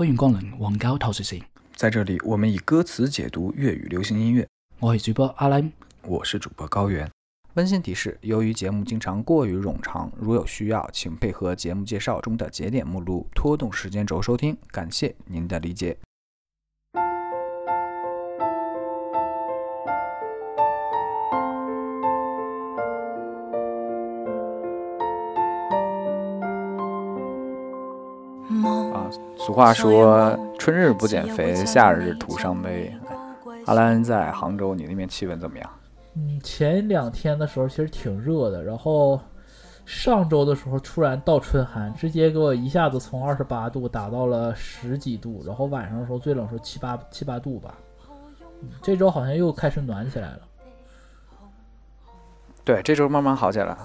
欢迎光临黃膠透視線，在这里，我们以歌词解读粤语流行音乐。我是主播阿 Lam。我是主播高原。温馨提示：由于节目经常过于冗长，如有需要，请配合节目介绍中的节点目录拖动时间轴收听，感谢您的理解。俗话说“春日不减肥，夏日徒伤悲”。阿兰在杭州，你那边气温怎么样？嗯，前两天的时候其实挺热的，然后上周的时候突然倒春寒，直接给我一下子从二十八度打到了十几度，然后晚上的时候最冷时候七八七八度吧。嗯这周好像又开始暖起来了。对，这周慢慢好起来了。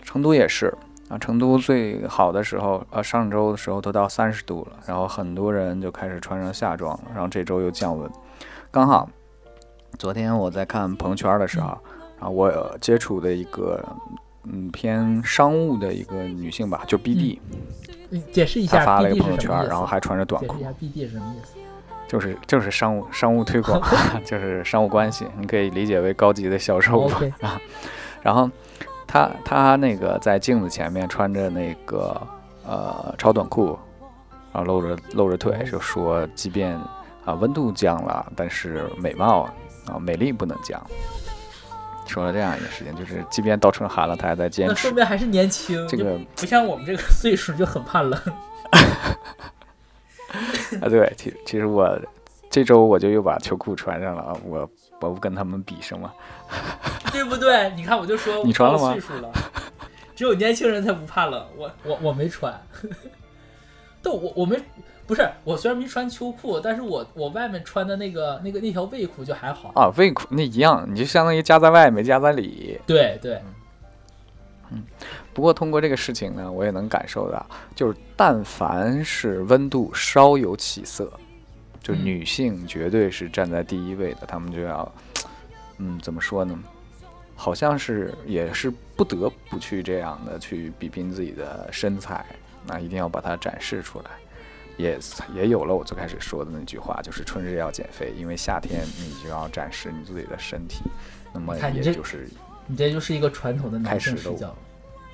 成都也是啊，成都最好的时候，呃，上周的时候都到三十度了，然后很多人就开始穿上夏装了，然后这周又降温。刚好昨天我在看朋友圈的时候，然后我有接触的一个嗯偏商务的一个女性吧，就 BD，、你解释一下她发了一个朋友圈，然后还穿着短裤解释一，下 BD 是什么意思？就是就是商务商务推广，就是商务关系，你可以理解为高级的销售吧。OK，然后他他那个在镜子前面穿着那个呃超短裤，然后露着露着腿，就说即便啊温度降了，但是美貌啊美丽不能降。说了这样一个事情，就是即便到春寒了，他还在坚持那说。明还是年轻，这个不像我们这个 岁数就很怕冷。啊，对，其其实我这周我就又把秋裤穿上了啊，我我不跟他们比什么。对不对？你看，我就说你穿了吗岁数了，只有年轻人才不怕冷。我我我没穿，但我我没不是我虽然没穿秋裤，但是我我外面穿的那个那个那条卫裤就还好。啊，卫裤那一样，你就相当于夹在外没夹在里。对对，嗯不过通过这个事情呢，我也能感受到，就是但凡是温度稍有起色，就嗯女性绝对是站在第一位的，她们就要，嗯，怎么说呢？好像是也是不得不去这样的去比拼自己的身材，那一定要把它展示出来。也也有了我最开始说的那句话，就是春日要减肥，因为夏天你就要展示你自己的身体，那么也就是你这就是一个传统的男视角。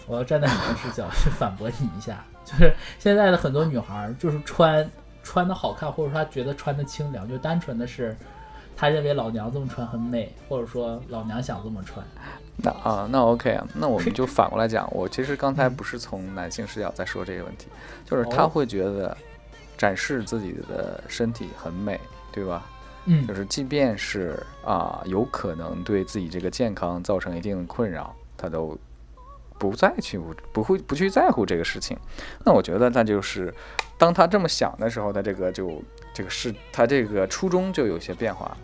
我要站在女性视角去反驳你一下，就是现在的很多女孩儿，就是穿穿的好看，或者说他觉得穿的清凉，就单纯的是他认为老娘这么穿很美，或者说老娘想这么穿。那啊，那 OK 啊，那我们就反过来讲，我其实刚才不是从男性视角在说这个问题，就是他哦会觉得展示自己的身体很美，对吧？嗯就是即便是啊，有可能对自己这个健康造成一定的困扰，他都不再去不会不去在乎这个事情。那我觉得那就是，当他这么想的时候，他这个就这个是他这个初衷就有些变化。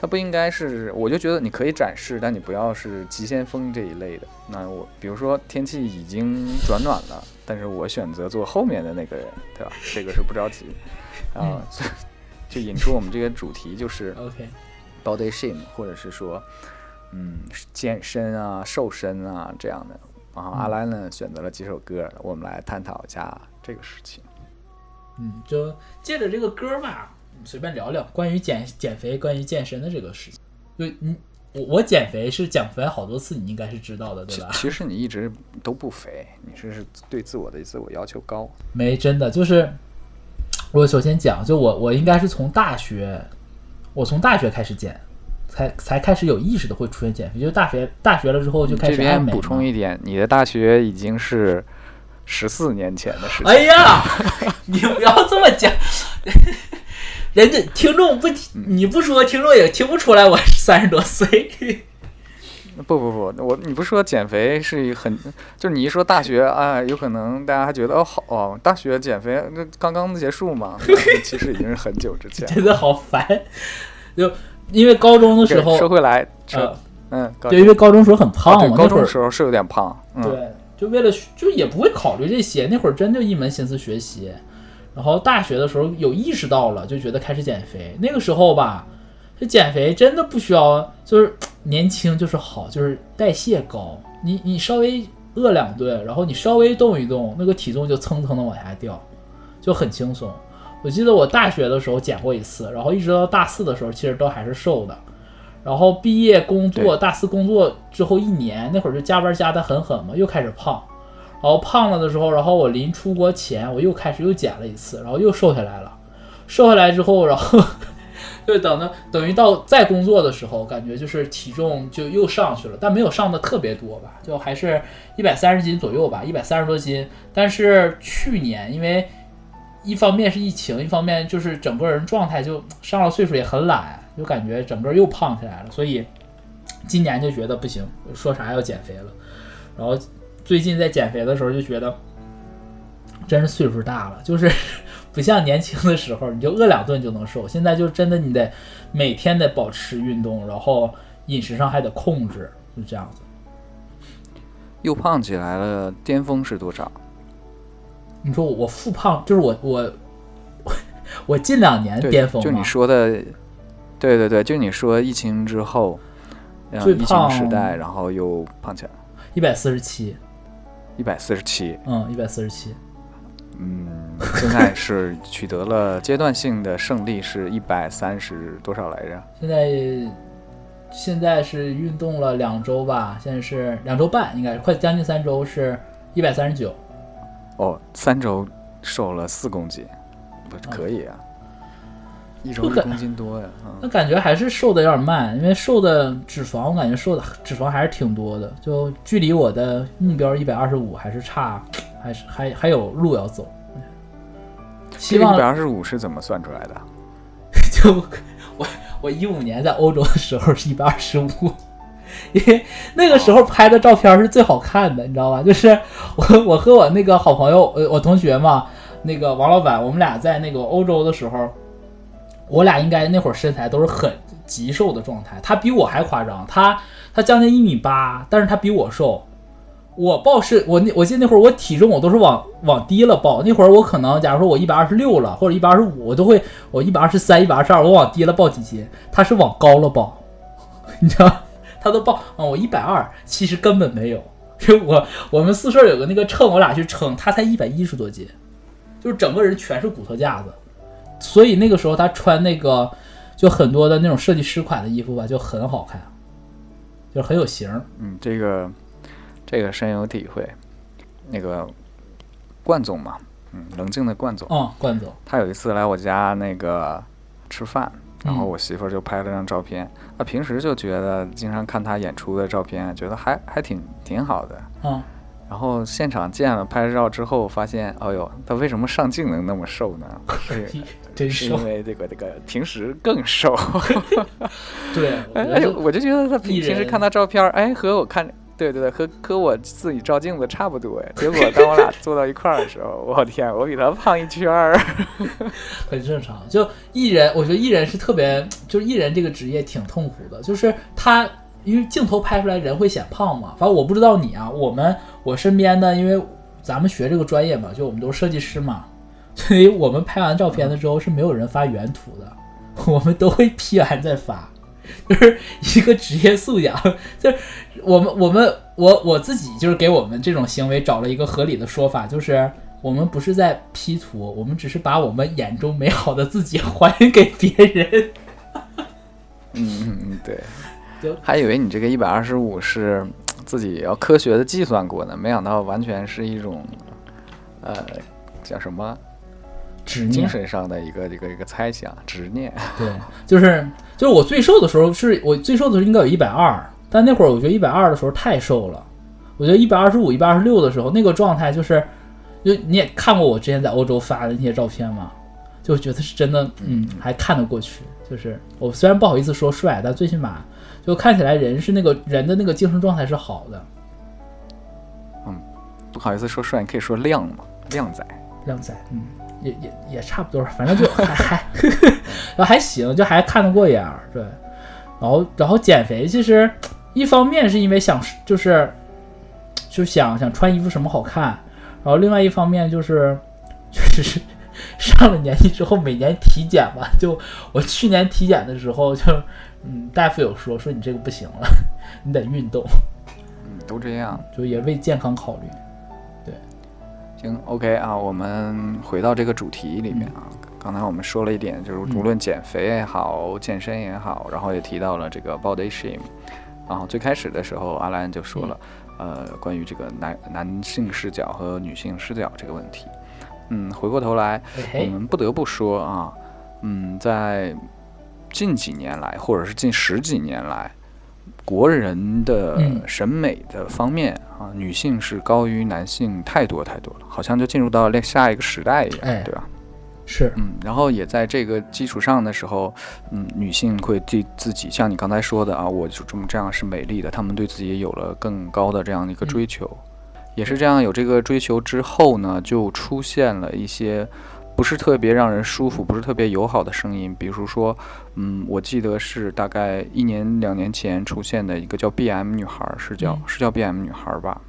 他不应该是，我就觉得你可以展示，但你不要是急先锋这一类的。那我比如说天气已经转暖了，但是我选择做后面的那个人，对吧？这个是不着急啊，就引出我们这个主题就是。OK，body shame，或者是说，嗯，健身啊、瘦身啊这样的。然后阿兰呢选择了几首歌，我们来探讨一下这个事情。嗯，就借着这个歌儿吧，随便聊聊关于减减肥、关于健身的这个事情。就你我我减肥是减肥好多次，你应该是知道的，对吧？其其实你一直都不肥，你是是对自我的自我要求高。没真的就是，我首先讲，就我我应该是从大学，我从大学开始减，才才开始有意识的会出现减肥，就是大学大学了之后就开始爱美边补充一点，你的大学已经是十四年前的事情。哎呀，你不要这么讲，人家听众不听，你不说，听众也听不出来我三十多岁。不不不，我你不说减肥是一很，就是你一说大学啊，有可能大家还觉得哦好哦，大学减肥那刚刚结束嘛，其实已经是很久之前。真的好烦。就因为高中的时候，说回来，这呃，嗯，对因为高中时候很胖嘛，高中的时候是有点胖，嗯，对，就为了学就也不会考虑这些，那会儿真就一门心思学习。然后大学的时候有意识到了，就觉得开始减肥。那个时候吧，这减肥真的不需要，就是年轻就是好，就是代谢高。你你稍微饿两顿，然后你稍微动一动，那个体重就蹭蹭的往下掉，就很轻松。我记得我大学的时候减过一次，然后一直到大四的时候，其实都还是瘦的。然后毕业工作，大四工作之后一年，那会儿就加班加的很狠嘛，又开始胖。然后胖了的时候，然后我临出国前，我又开始又减了一次，然后又瘦下来了。瘦下来之后，然后就等到等于到再工作的时候，感觉就是体重就又上去了，但没有上的特别多吧，就还是一百三十斤左右吧，一百三十多斤。但是去年因为一方面是疫情，一方面就是整个人状态就上了岁数也很懒，就感觉整个又胖起来了，所以今年就觉得不行，说啥要减肥了。然后最近在减肥的时候就觉得，真是岁数大了，就是 不像年轻的时候，你就饿两顿就能瘦，现在就真的你得每天得保持运动，然后饮食上还得控制，就这样子。又胖起来了，巅峰是多少？你说我我复胖，就是我我我 我近两年巅峰就你说的，对对对，就你说疫情之后，最疫情时代，然后又胖起来，一百四十七，一百四十七，嗯，一百四十七，嗯，现在是取得了阶段性的胜利，是一百三十多少来着？现在现在是运动了两周吧，现在是两周半，应该是快将近三周，是一百三十九。哦，三周瘦了四公斤，不嗯可以啊，一周一公斤多呀，啊、那感觉还是瘦的有点慢，因为瘦的脂肪，我感觉瘦的脂肪还是挺多的，就距离我的目标一百二十五还是差，还是还还有路要走。希望这个一百二十五是怎么算出来的？就我我一五年在欧洲的时候是一百二十五，因为那个时候拍的照片是最好看的，你知道吧？就是我我和我那个好朋友，呃，我同学嘛，那个王老板，我们俩在那个欧洲的时候，我俩应该那会儿身材都是很极瘦的状态，他比我还夸张，他他将近一米八，但是他比我瘦。我报是我那我记得那会儿我体重我都是往往低了报，那会儿我可能假如说我一百二十六了或者一百二十五，我都会我一百二十三、一百二十二，我往低了报几斤，他是往高了报，你知道，他都报啊我一百二，其实根本没有，就我我们宿舍有个那个秤，我俩去称，他才一百一十多斤，就是整个人全是骨头架子，所以那个时候他穿那个就很多的那种设计师款的衣服吧，就很好看，就是很有型儿。嗯，这个这个深有体会。那个冠总嘛，嗯，冷静的冠总，嗯，冠总，他有一次来我家那个吃饭，然后嗯我媳妇儿就拍了张照片。她平时就觉得经常看他演出的照片，觉得还还挺挺好的。嗯，然后现场见了拍照之后，发现，哎呦，他为什么上镜能那么瘦呢？是真瘦是因，为这个这个平时更瘦。对，哎我就觉得他平时看他照片，哎，和我看，对对对，和和我自己照镜子差不多。哎，结果当我俩 坐到一块儿的时候，我天，我比他胖一圈儿。很正常。就艺人，我觉得艺人是特别，就是艺人这个职业挺痛苦的，就是他因为镜头拍出来人会显胖嘛。反正我不知道你啊，我们我身边的，因为咱们学这个专业嘛，就我们都是设计师嘛，所以我们拍完照片了之后是没有人发原图的，我们都会 P 完再发。就是一个职业素养，就是我们我们我我自己就是给我们这种行为找了一个合理的说法，就是我们不是在 P 图，我们只是把我们眼中美好的自己还原给别人。嗯嗯嗯，对就。还以为你这个一百二十五是自己要科学的计算过呢，没想到完全是一种，呃，叫什么执念，精神上的一个一个一个猜想、执念。对，就是就是我最瘦的时候是我最瘦的时候应该有一百二，但那会儿我觉得一百二的时候太瘦了，我觉得一百二十五、一百二十六的时候那个状态就是，就你也看过我之前在欧洲发的那些照片嘛，就觉得是真的，嗯，还看得过去。就是我虽然不好意思说帅，但最起码就看起来人是那个人的那个精神状态是好的。嗯不好意思说帅，你可以说靓嘛，靓仔。靓仔，嗯，也也也差不多，反正就还还，然后还行，就还看得过眼儿，对。然后然后减肥，其实一方面是因为想就是就想想穿衣服什么好看，然后另外一方面就是确实是上了年纪之后，每年体检吧，就我去年体检的时候就，嗯，大夫有说说你这个不行了，你得运动，嗯，都这样。就也为健康考虑。行，OK 啊，我们回到这个主题里面啊。刚才我们说了一点，就是无论减肥也好，健身也好，然后也提到了这个 body shame。然后最开始的时候，阿兰就说了，呃，关于这个男男性视角和女性视角这个问题。嗯，回过头来，我，们不得不说啊，嗯，在近几年来，或者是近十几年来，国人的嗯。审美的方面啊，女性是高于男性太多太多了，好像就进入到了下一个时代一样，哎。对吧？是，嗯，然后也在这个基础上的时候，嗯，女性会对自己像你刚才说的啊，我就这么这样是美丽的，她们对自己也有了更高的这样的一个追求，也是这样有这个追求之后呢，就出现了一些不是特别让人舒服、不是特别友好的声音，比如说，嗯，我记得是大概一年两年前出现的一个叫 BM 女孩儿，是叫、嗯是叫 BM 女孩儿吧？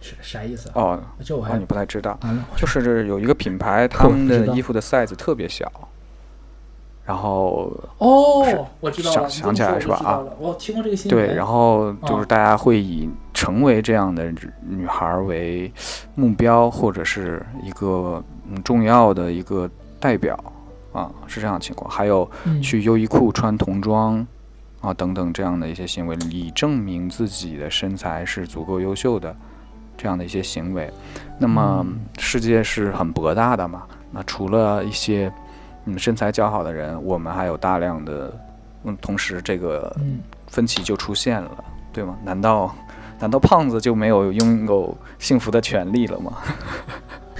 是啥意思啊？哦，这我还哦你不太知道。就是有一个品牌，他们的衣服的 size 特别小，然后哦，我知道了，想起来是吧就知道了我听过这个新闻。对，然后就是哦大家会以成为这样的女孩儿为目标，或者是一个嗯重要的一个代表啊，是这样的情况。还有嗯去优衣库穿童装啊等等这样的一些行为，以证明自己的身材是足够优秀的这样的一些行为。那么嗯世界是很博大的嘛，那除了一些嗯身材较好的人，我们还有大量的嗯，同时这个嗯，分歧就出现了，对吗？难道难道胖子就没有拥有幸福的权利了吗？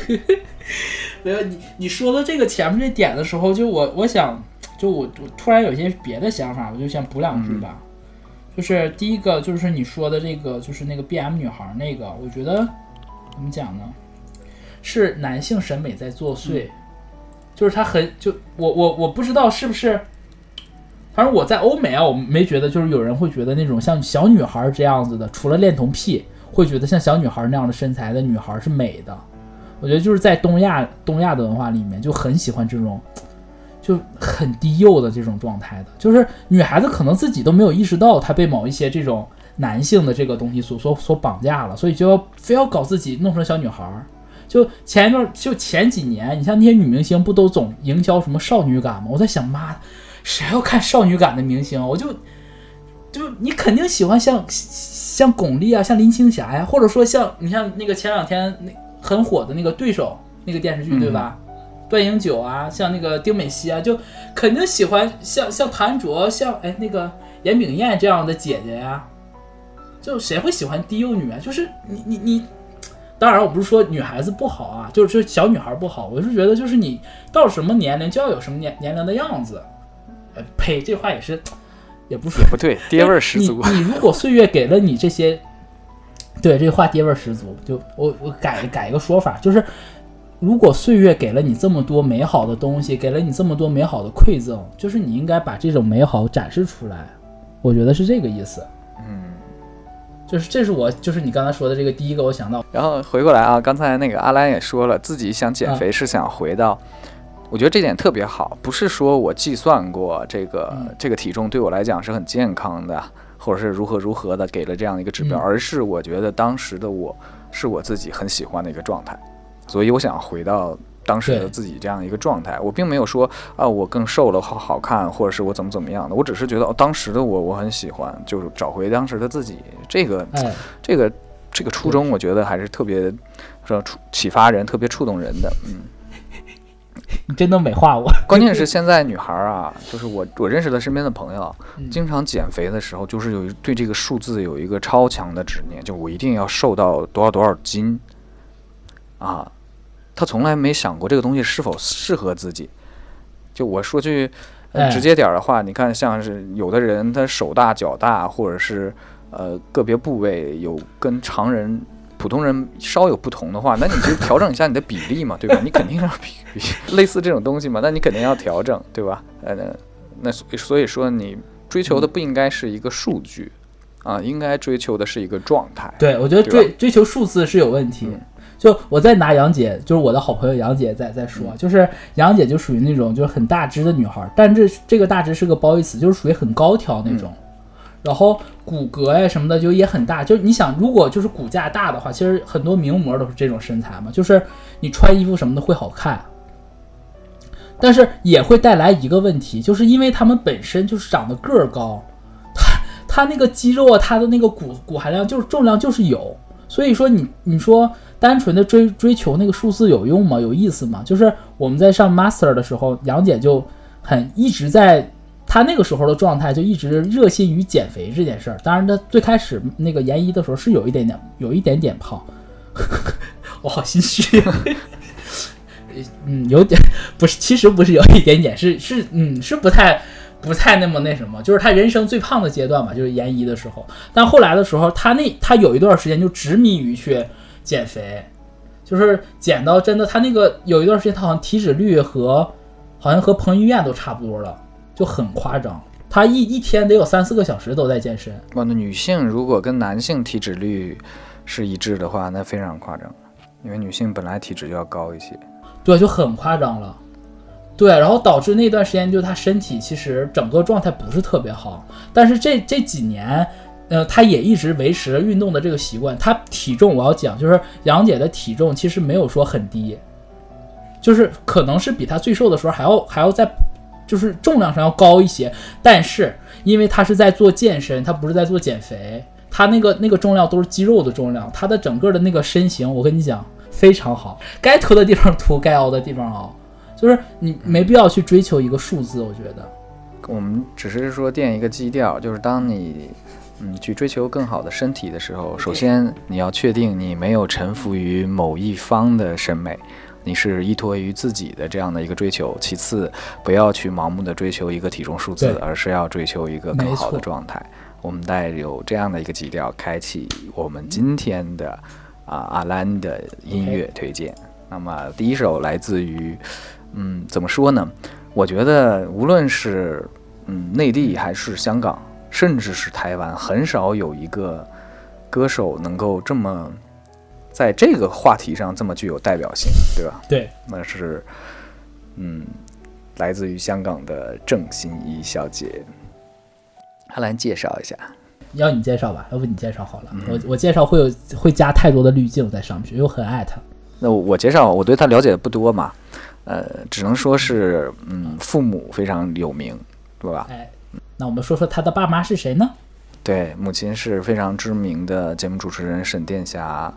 没有你你说的这个前面这点的时候，就我我想，就我我突然有一些别的想法，我就想补两句吧。就是第一个就是你说的这个，就是那个 B M 女孩儿那个，我觉得怎么讲呢？是男性审美在作祟，就是他很就我我我不知道是不是，反正我在欧美啊，我没觉得就是有人会觉得那种像小女孩这样子的，除了恋童癖，会觉得像小女孩那样的身材的女孩是美的。我觉得就是在东亚东亚的文化里面，就很喜欢这种就很低幼的这种状态的，就是女孩子可能自己都没有意识到她被某一些这种男性的这个东西所所所绑架了，所以就要非要搞自己弄成小女孩儿。就前一段，就前几年，你像那些女明星不都总营销什么少女感吗？我在想，妈，谁要看少女感的明星？我就就你肯定喜欢像像巩俐啊，像林青霞呀，或者说像你像那个前两天那很火的那个对手那个电视剧，对吧？段英九啊，像那个丁美熙啊，就肯定喜欢像像谭卓，像哎那个严炳燕这样的姐姐呀、就谁会喜欢低幼女啊？就是你你你，当然我不是说女孩子不好啊，就是说小女孩不好，我是觉得就是你到什么年龄就要有什么年年龄的样子。呃，呸，这话也是，也不是不对，爹味儿十足。你你如果岁月给了你这些，对这话爹味儿十足。就我我改改一个说法，就是如果岁月给了你这么多美好的东西，给了你这么多美好的馈赠，就是你应该把这种美好展示出来。我觉得是这个意思。嗯，就是这是我就是你刚才说的这个第一个，我想到然后回过来啊，刚才那个阿兰也说了，自己想减肥是想回到，我觉得这点特别好，不是说我计算过这个、嗯这个体重对我来讲是很健康的，或者是如何如何的给了这样一个指标，嗯而是我觉得当时的我是我自己很喜欢的一个状态，所以我想回到。当时的自己这样一个状态，我并没有说啊，我更瘦了，好好看，或者是我怎么怎么样的，我只是觉得、哦、当时的我我很喜欢，就是找回当时的自己，这个哎，这个这个初衷，我觉得还是特别说触启发人，特别触动人的。嗯，你真能美化我。关键是现在女孩儿啊，就是我我认识的身边的朋友，嗯经常减肥的时候，就是有对这个数字有一个超强的执念，就我一定要瘦到多少多少斤啊。他从来没想过这个东西是否适合自己。就我说句直接点儿的话，你看，像是有的人他手大脚大，或者是呃个别部位有跟常人、普通人稍有不同的话，那你就调整一下你的比例嘛，对吧？你肯定要比比类似这种东西嘛，那你肯定要调整，对吧？呃，那那所以所以说你追求的不应该是一个数据啊，应该追求的是一个状态。对，我觉得追追求数字是有问题。嗯就我再拿杨姐，就是我的好朋友杨姐在在说，就是杨姐就属于那种就是很大只的女孩，但这这个大只是个褒义词，就是属于很高挑那种。然后骨骼呀什么的就也很大，就是你想，如果就是骨架大的话，其实很多名模都是这种身材嘛，就是你穿衣服什么的会好看。但是也会带来一个问题，就是因为他们本身就是长得个儿高，他他那个肌肉啊，他的那个骨骨含量就是重量就是有，所以说你你说单纯的追追求那个数字有用吗？有意思吗？就是我们在上 master 的时候，杨姐就很一直在。她那个时候的状态就一直热心于减肥这件事儿。当然，她最开始那个研一的时候是有一点点，有一点点胖。我好心虚。嗯，有点不是，其实不是有一点点，是是嗯，是不太不太那么那什么，就是她人生最胖的阶段吧，就是研一的时候。但后来的时候，她那她有一段时间就执迷于去减肥，就是减到真的，他那个有一段时间，他好像体脂率和好像和彭于晏都差不多了。就很夸张，他一一天得有三四个小时都在健身。哇，那女性如果跟男性体脂率是一致的话，那非常夸张，因为女性本来体脂就要高一些。对，就很夸张了。对，然后导致那段时间就她身体其实整个状态不是特别好，但是这这几年，呃，她也一直维持运动的这个习惯。她体重我要讲，就是杨姐的体重其实没有说很低，就是可能是比她最瘦的时候还要还要再。就是重量上要高一些，但是因为他是在做健身，他不是在做减肥，他那个那个重量都是肌肉的重量，他的整个的那个身形，我跟你讲非常好，该凸的地方凸，该凹的地方凹，就是你没必要去追求一个数字，我觉得。我们只是说垫一个基调，就是当你嗯去追求更好的身体的时候，首先你要确定你没有臣服于某一方的审美。你是依托于自己的这样的一个追求，其次不要去盲目的追求一个体重数字，而是要追求一个更好的状态。我们带有这样的一个基调，开启我们今天的啊阿兰的音乐推荐。那么第一首来自于，嗯，怎么说呢？我觉得无论是嗯内地还是香港，甚至是台湾，很少有一个歌手能够这么。在这个话题上这么具有代表性，对吧？对，那是，嗯，来自于香港的郑欣宜小姐，她来介绍一下。要你介绍吧，要不你介绍好了。我我介绍会有会加太多的滤镜在上面，又很爱她。那我介绍，我对她了解的不多嘛，呃，只能说是，嗯，父母非常有名，对吧？哎，那我们说说他的爸妈是谁呢？对，母亲是非常知名的节目主持人沈殿霞。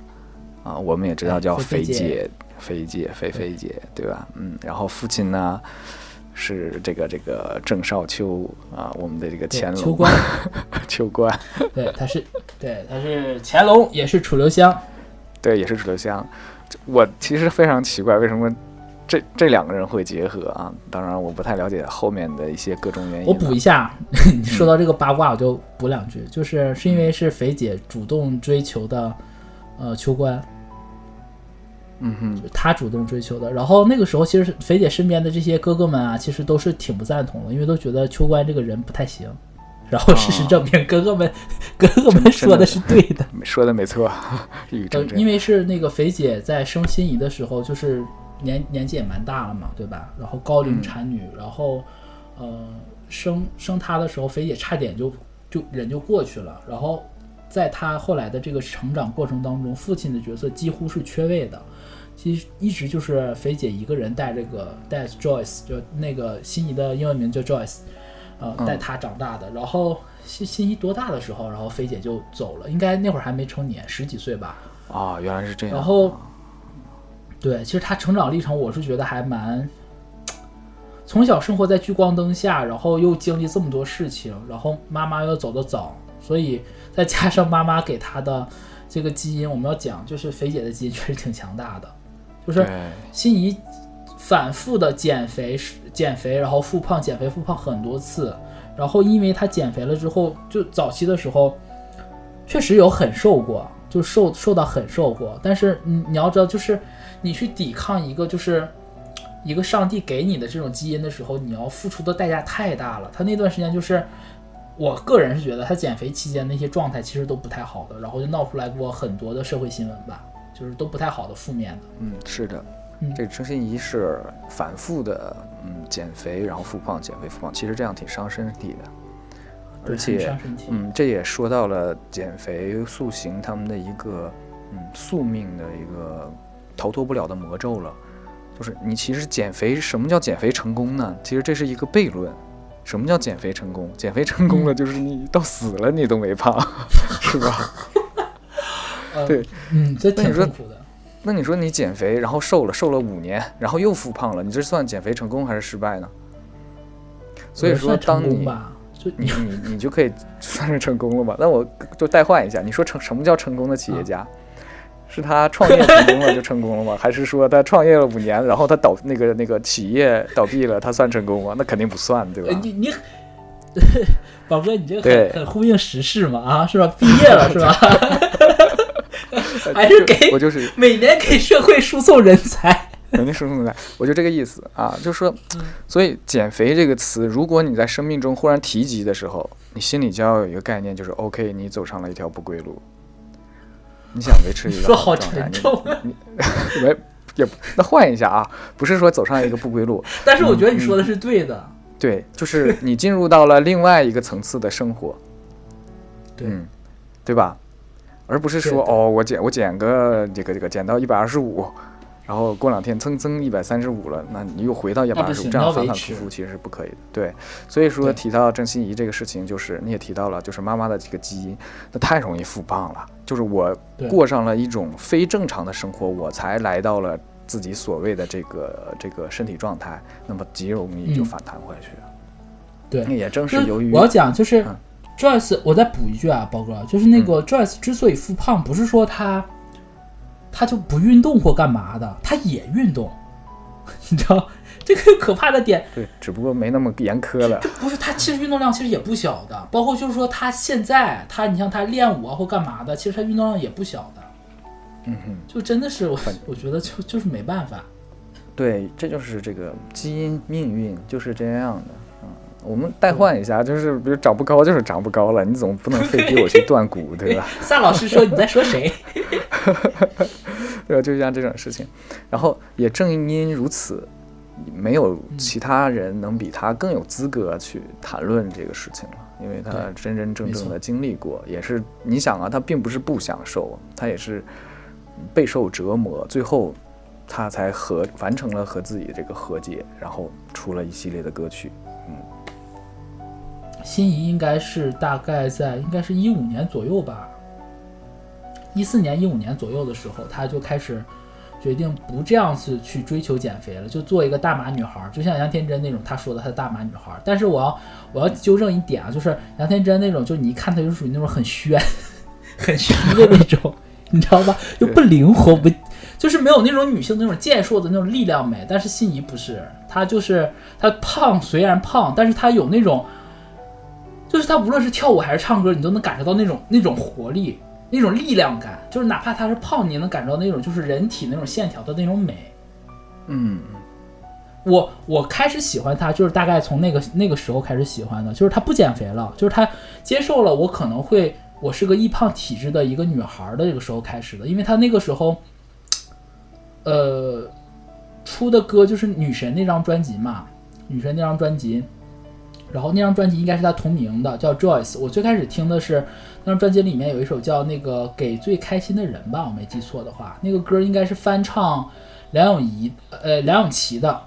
啊，我们也知道叫肥姐，肥姐，肥肥姐，对吧？嗯，然后父亲呢是这个这个郑少秋啊，我们的这个乾隆，秋官，秋官，对，他是，对，他是乾隆，也是楚留香，对，也是楚留香。我其实非常奇怪，为什么这这两个人会结合啊？当然，我不太了解后面的一些各种原因。我补一下，说到这个八卦，我就补两句，就是是因为是肥姐主动追求的，呃，秋官。嗯哼，他主动追求的。然后那个时候，其实肥姐身边的这些哥哥们啊，其实都是挺不赞同的，因为都觉得秋官这个人不太行。然后事实证明，哥哥们哥哥们说的是对的，说的没错。呃，因为是那个肥姐在生心仪的时候，就是年年纪也蛮大了嘛，对吧？然后高龄产女，然后呃生生她的时候，肥姐差点就就人就过去了。然后在她后来的这个成长过程当中，父亲的角色几乎是缺位的。其实一直就是肥姐一个人带这个带 Joyce，就那个心仪的英文名叫 Joyce，呃，带她长大的。然后心心仪多大的时候，然后肥姐就走了，应该那会儿还没成年，十几岁吧。啊，原来是这样。然后，对，其实他成长历程，我是觉得还蛮，从小生活在聚光灯下，然后又经历这么多事情，然后妈妈又走得早，所以再加上妈妈给他的这个基因，我们要讲，就是肥姐的基因确实挺强大的。就是心仪反复的减肥，减肥，然后复胖，减肥复胖很多次，然后因为她减肥了之后，就早期的时候确实有很瘦过，就瘦瘦到很瘦过。但是你你要知道，就是你去抵抗一个就是一个上帝给你的这种基因的时候，你要付出的代价太大了。他那段时间就是，我个人是觉得他减肥期间那些状态其实都不太好的，然后就闹出来过很多的社会新闻吧。就是都不太好的负面的，嗯，是的，这个郑欣宜是反复的，嗯，减肥然后复胖，减肥复胖，其实这样挺伤身体的，而且，嗯，这也说到了减肥塑形他们的一个，嗯，宿命的一个逃脱不了的魔咒了，就是你其实减肥，什么叫减肥成功呢？其实这是一个悖论。什么叫减肥成功？减肥成功了就是你到死了你都没胖，是吧？呃对，嗯，这挺那你说痛苦的。那你说你减肥，然后瘦了，瘦了五年，然后又复胖了，你这算减肥成功还是失败呢？所以说，当你吧，就你你你就可以算是成功了吧？那我就代换一下，你说成什么叫成功的企业家？是他创业成功了就成功了吗？还是说他创业了五年，然后他倒那个那个企业倒闭了，他算成功吗？那肯定不算，对吧？呃你你，宝哥，你这个很很呼应时事嘛啊，是吧？毕业了是吧？还是给我就是每年给社会输送人才。人家说什么来？我就这个意思啊，就是说，嗯所以“减肥”这个词，如果你在生命中忽然提及的时候，你心里就要有一个概念，就是 OK，你走上了一条不归路。你想维持一个说好沉重啊你你没也那换一下啊，不是说走上一个不归路，但是我觉得你说的是对的，对，就是你进入到了另外一个层次的生活，对嗯，对吧？而不是说哦，我减我减个这个这个减到一百二十五，然后过两天蹭蹭一百三十五了，那你又回到一百二十五，这样反反复复其实是不可以的。对，所以说提到郑欣宜这个事情，就是你也提到了，就是妈妈的这个基因，那太容易复胖了。就是我过上了一种非正常的生活，我才来到了自己所谓的这个这个身体状态，那么极容易就嗯反弹回去。对那也正是是由于我要讲，就是嗯 Joyce，我再补一句啊，宝哥，就是那个 Joyce 之所以复胖，不是说他他就不运动或干嘛的，他也运动，你知道？这个可怕的点，对，只不过没那么严苛了。不是他其实运动量其实也不小的，包括就是说他现在他你像他练舞啊或干嘛的，其实他运动量也不小的，嗯哼。就真的是我我觉得就就是没办法，对，这就是这个基因命运就是这样的。嗯，我们代换一下，就是比如长不高就是长不高了，你总不能非逼我去断骨，对吧？萨老师说你在说谁？对吧？就像这种事情，然后也正因如此，没有其他人能比他更有资格去谈论这个事情了，因为他真真正正的经历过，也是你想啊，他并不是不享受，他也是备受折磨，最后他才和完成了和自己这个和解，然后出了一系列的歌曲。心仪应该是大概在应该是一五年左右吧，一四年一五年左右的时候，她就开始决定不这样子去追求减肥了，就做一个大码女孩儿，就像杨天真那种，她说的她的大码女孩儿。但是我要我要纠正一点啊，就是杨天真那种，就你一看她就属于那种很宣、很虚的那种，你知道吧？就不灵活，不就是没有那种女性那种健硕的那种力量美。但是心仪不是，她就是她胖，虽然胖，但是她有那种。就是他无论是跳舞还是唱歌，你都能感受到那种那种活力、那种力量感。就是哪怕他是胖，你也能感受到那种就是人体那种线条的那种美。嗯，我我开始喜欢他，就是大概从那个那个时候开始喜欢的，就是他不减肥了，就是他接受了我可能会我是个易胖体质的一个女孩的这个时候开始的，因为他那个时候，呃，出的歌就是女神那张专辑嘛，女神那张专辑，然后那张专辑应该是他同名的，叫 Joyce。我最开始听的是那张专辑里面有一首叫那个《给最开心的人》吧，我没记错的话，那个歌应该是翻唱梁咏仪呃梁咏琪的，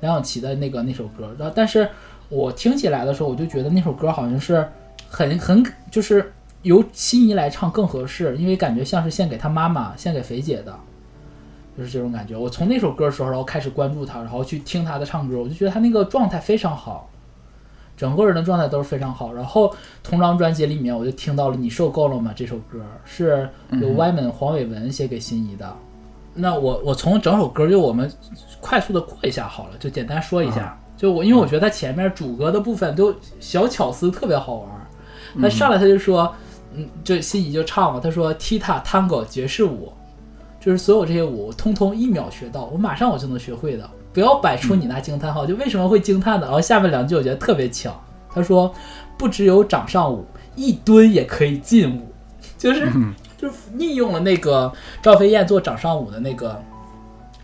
梁咏琪的那个那首歌。然后但是我听起来的时候，我就觉得那首歌好像是很很就是由心仪来唱更合适，因为感觉像是献给他妈妈、献给肥姐的。就是这种感觉。我从那首歌的时候，然后开始关注他，然后去听他的唱歌，我就觉得他那个状态非常好，整个人的状态都是非常好。然后同张专辑里面，我就听到了《你受够了吗》这首歌，是由歪门黄伟文写给心仪的。那我我从整首歌就我们快速的过一下好了，就简单说一下。就我因为我觉得他前面主歌的部分都小巧思特别好玩儿，他上来他就说，嗯，就心仪就唱嘛，他说踢踏、tango 爵士舞，就是所有这些舞通通一秒学到，我马上我就能学会的。不要摆出你那惊叹号，就为什么会惊叹呢？然后下面两句我觉得特别巧，他说不只有掌上舞，一蹲也可以进舞，就是就是运用了那个赵飞燕做掌上舞的那个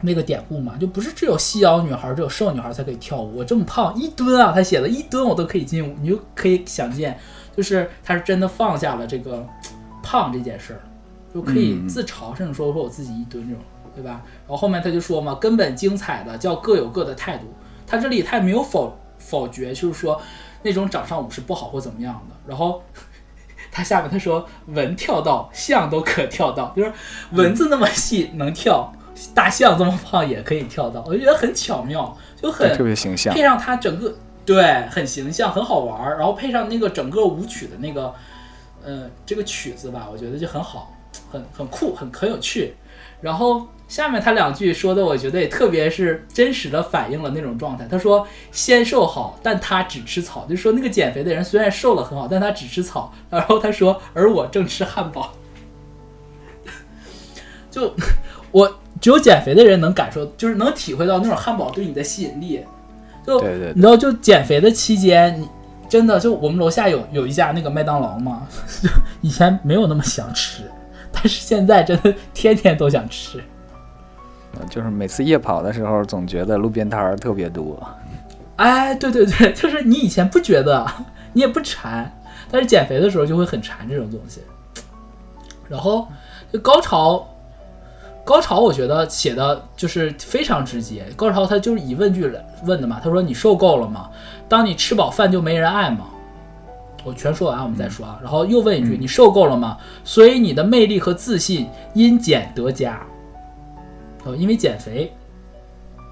那个典故嘛，就不是只有细腰女孩、只有瘦女孩才可以跳舞。我这么胖，一蹲啊，他写的一蹲我都可以进舞，你就可以想见，就是他是真的放下了这个胖这件事儿，就可以嗯自嘲，甚至说说我自己一蹲这种。对吧？然后后面他就说嘛，根本精彩的叫各有各的态度。他这里他也没有否否决，就是说那种掌上舞是不好或怎么样的。然后 他下面他说文跳到象都可跳到，就是蚊子那么细能跳，大象这么胖也可以跳到，我就觉得很巧妙，就很特别形象配。上他整个对很形象，很好玩儿，然后配上那个整个舞曲的那个呃这个曲子吧，我觉得就很好，很很酷，很很有趣。然后下面他两句说的，我觉得也特别是真实的反映了那种状态。他说：“先瘦好，但他只吃草。”就说那个减肥的人虽然瘦了很好，但他只吃草。然后他说：“而我正吃汉堡。” 就我只有减肥的人能感受，就是能体会到那种汉堡对你的吸引力。就你知道，就减肥的期间，你真的就我们楼下有有一家那个麦当劳嘛，就以前没有那么想吃，但是现在真的天天都想吃。就是每次夜跑的时候，总觉得路边摊儿特别多。哎，对对对，就是你以前不觉得，你也不馋，但是减肥的时候就会很馋这种东西。然后就高潮，高潮我觉得写的就是非常直接。高潮他就是以问句来问的嘛，他说你受够了吗？当你吃饱饭就没人爱吗？我全说完，我们再说啊。然后又问一句，你受够了吗？所以你的魅力和自信因减得加。哦，因为减肥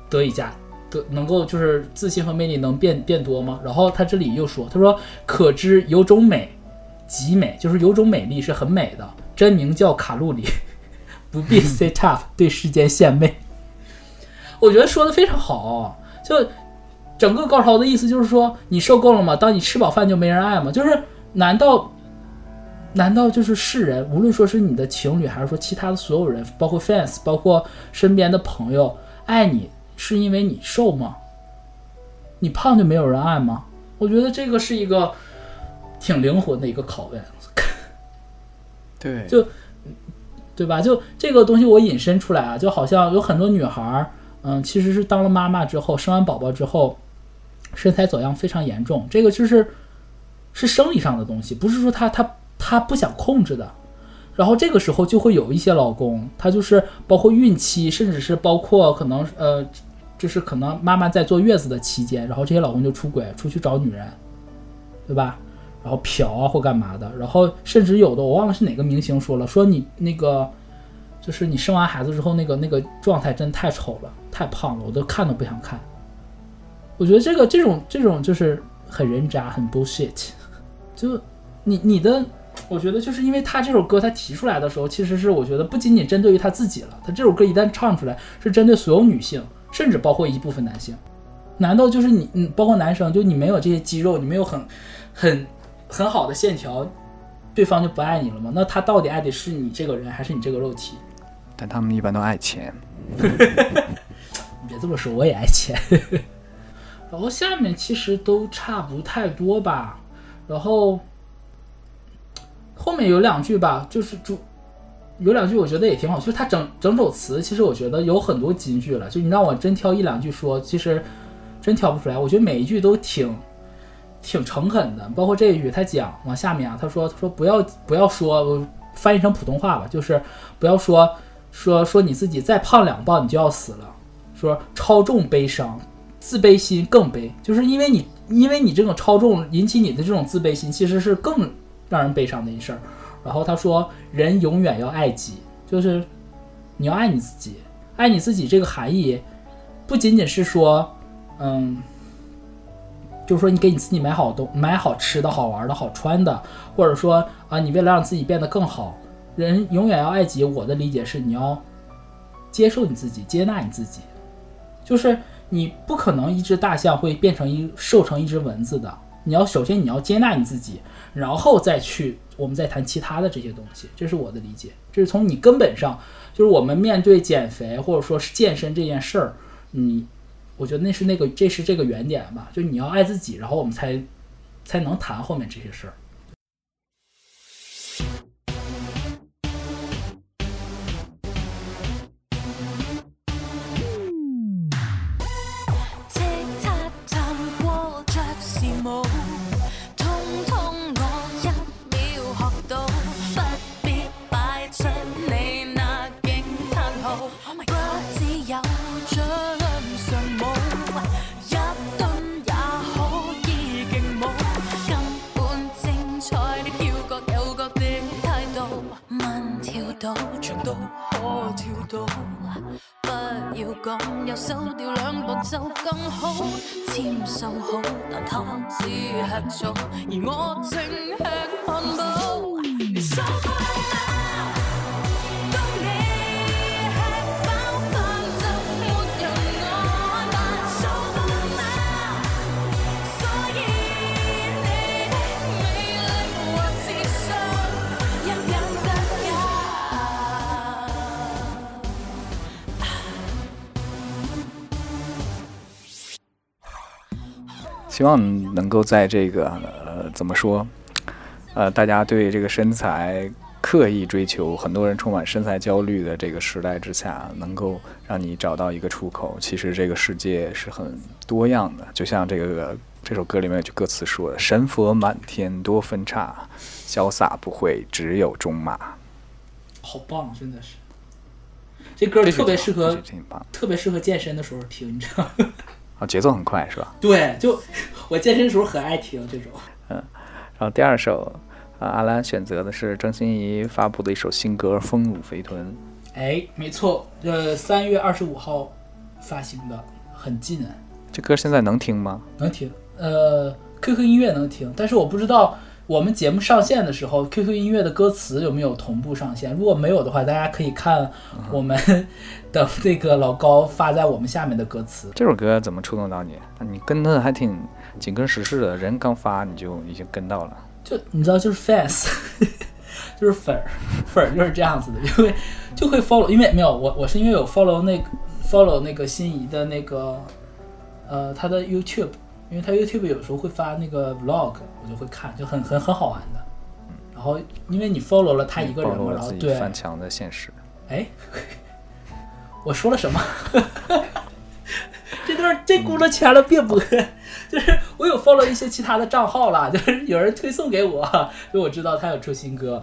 得以加得能够就是自信和魅力能变变多吗？然后他这里又说，他说可知有种美，极美，就是有种美丽是很美的，真名叫卡路里，不必 say tough 对世间献媚。我觉得说的非常好，就整个高潮的意思就是说，你受够了吗？当你吃饱饭就没人爱吗？就是难道难道就是世人，无论说是你的情侣，还是说其他的所有人，包括 fans，包括身边的朋友，爱你是因为你瘦吗？你胖就没有人爱吗？我觉得这个是一个挺灵魂的一个拷问，对就对吧？就这个东西我引申出来啊，就好像有很多女孩儿，嗯，其实是当了妈妈之后，生完宝宝之后，身材走样非常严重，这个就是是生理上的东西，不是说她她她不想控制的。然后这个时候就会有一些老公，他就是包括孕期，甚至是包括可能呃，就是可能妈妈在坐月子的期间，然后这些老公就出轨，出去找女人，对吧？然后嫖啊或干嘛的，然后甚至有的我忘了是哪个明星说了，说你那个就是你生完孩子之后那个那个状态真太丑了，太胖了，我都看都不想看。我觉得这个这种这种就是很人渣，很 bullshit。就你你的，我觉得就是因为他这首歌他提出来的时候，其实是我觉得不仅仅针对于他自己了，他这首歌一旦唱出来，是针对所有女性，甚至包括一部分男性。难道就是你，嗯，包括男生，就你没有这些肌肉，你没有很很很好的线条，对方就不爱你了吗？那他到底爱的是你这个人，还是你这个肉体？但他们一般都爱钱。你 别这么说，我也爱钱。然后下面其实都差不太多吧。然后后面有两句吧，就是主有两句我觉得也挺好，就是他整整首词，其实我觉得有很多金句了。就你让我真挑一两句说，其实真挑不出来。我觉得每一句都挺挺诚恳的，包括这一句，他讲往下面啊，他说他说不要不要说，翻译成普通话吧，就是不要说说说你自己再胖两磅你就要死了，说超重悲伤，自卑心更悲，就是因为你因为你这种超重引起你的这种自卑心，其实是更让人悲伤的一事儿。然后他说，人永远要爱己，就是你要爱你自己，爱你自己这个含义，不仅仅是说，嗯，就是说你给你自己买好东买好吃的好玩的好穿的，或者说啊，你为了让自己变得更好，人永远要爱己。我的理解是，你要接受你自己，接纳你自己，就是你不可能一只大象会变成一瘦成一只蚊子的。你要首先你要接纳你自己，然后再去我们再谈其他的这些东西，这是我的理解。这是从你根本上，就是我们面对减肥或者说是健身这件事儿，你我觉得那是那个这是这个原点吧，就你要爱自己，然后我们才才能谈后面这些事儿。讲，又收掉两步就更好，签收好，但他只吃咗，而我正吃汉堡。希望能够在这个呃怎么说，呃大家对这个身材刻意追求，很多人充满身材焦虑的这个时代之下，能够让你找到一个出口。其实这个世界是很多样的，就像这个这首歌里面有句歌词说的：“神佛满天多分叉，潇洒不会只有中马。好棒，真的是。这歌”特别适合特别适合健身的时候听，你知道吗？啊，节奏很快是吧？对，就我健身的时候很爱听这种。嗯然后第二首，啊，阿兰选择的是郑欣宜发布的一首新歌《丰乳肥臀》。哎，没错，呃，三月二十五号发行的，很近啊，这歌现在能听吗？能听。呃，QQ 音乐能听，但是我不知道我们节目上线的时候，QQ 音乐的歌词有没有同步上线。如果没有的话，大家可以看我们 的那个老高发在我们下面的歌词。这首歌怎么触动到你？你跟的还挺紧跟时事的，人刚发你就已经跟到了。就你知道，就是 fans，就是粉儿，粉儿就是这样子的，因为就会 follow，因为没有我我是因为有 follow 那个 follow 那个心仪的那个呃他的 YouTube，因为他 YouTube 有时候会发那个 vlog，我就会看，就很很很好玩的。然后因为你 follow 了他一个人嘛，然后对，自己翻墙的现实。哎，我说了什么？这段这轱辘掐了别播，就是我有 follow 一些其他的账号啦，就是有人推送给我，所以我知道他有出新歌。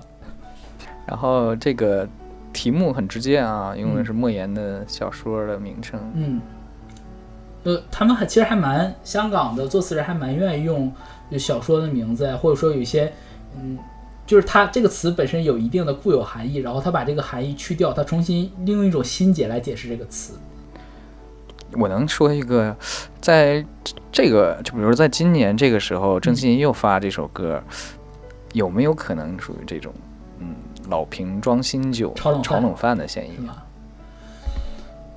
然后这个题目很直接啊，用的是莫言的小说的名称。嗯，呃，他们还其实还蛮香港的作词人还蛮愿意用就小说的名字，或者说有一些嗯，就是它这个词本身有一定的固有含义，然后他把这个含义去掉，他重新利用一种新解来解释这个词。我能说一个，在这个就比如在今年这个时候，郑欣宜又发这首歌，有没有可能属于这种嗯老瓶装新酒、炒冷饭炒冷饭的嫌疑？啊？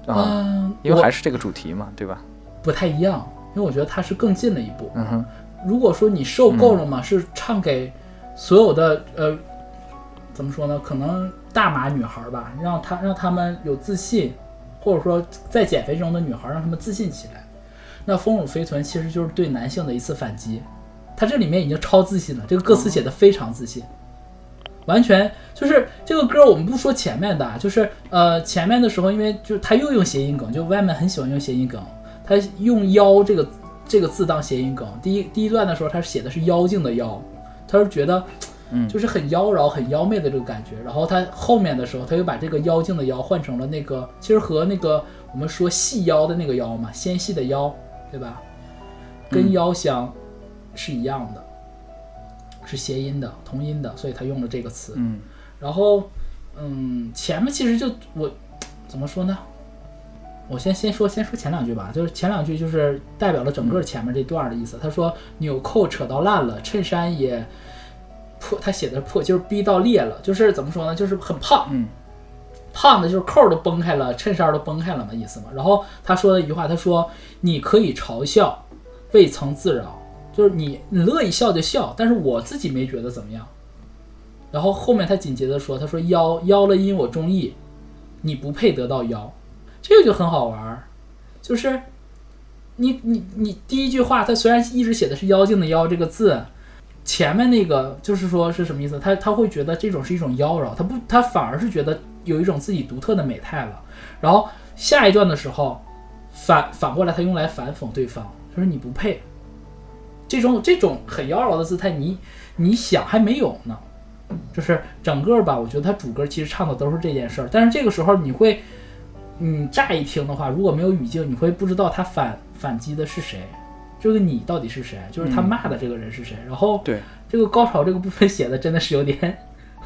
嗯，因为还是这个主题嘛，对吧？不太一样，因为我觉得它是更近了一步。嗯哼，如果说你受够了嘛，是唱给所有的呃，怎么说呢？可能大码女孩吧，让她让她们有自信，或者说在减肥中的女孩让她们自信起来。那丰乳肥臀其实就是对男性的一次反击，他这里面已经超自信了，这个歌词写的非常自信。完全就是这个歌，我们不说前面的啊，就是呃前面的时候，因为就是他又用谐音梗，就外面很喜欢用谐音梗，他用“妖”这个这个字当谐音梗。第一第一段的时候，他写的是妖精的妖，他是觉得嗯就是很妖娆、很妖媚的这个感觉。然后他后面的时候，他又把这个妖精的妖换成了那个，其实和那个我们说细腰的那个腰嘛，纤细的腰，对吧？跟嗯腰香是一样的，是谐音的、同音的，所以他用了这个词。嗯然后，嗯，前面其实就我怎么说呢？我先先说先说前两句吧，就是前两句就是代表了整个前面这段的意思。他说纽扣扯到烂了，衬衫也破，他写的破就是逼到裂了，就是怎么说呢？就是很胖，嗯胖的就是扣都崩开了，衬衫都崩开了嘛，意思嘛。然后他说了一句话，他说你可以嘲笑，未曾自扰，就是你你乐意笑就笑，但是我自己没觉得怎么样。然后后面他紧接着说，他说妖妖了因我中意，你不配得到邀，这个就很好玩儿，就是你你你第一句话，他虽然一直写的是妖精的妖这个字，前面那个就是说是什么意思？他他会觉得这种是一种妖娆，他不他反而是觉得有一种自己独特的美态了。然后下一段的时候，反反过来他用来反讽对方，就是你不配。这种这种很妖娆的姿态，你你想还没有呢。就是整个吧，我觉得他主歌其实唱的都是这件事儿，但是这个时候你会，嗯，乍一听的话，如果没有语境，你会不知道他反反击的是谁，这个你到底是谁，就是他嗯骂的这个人是谁。然后对，这个高潮这个部分写的真的是有点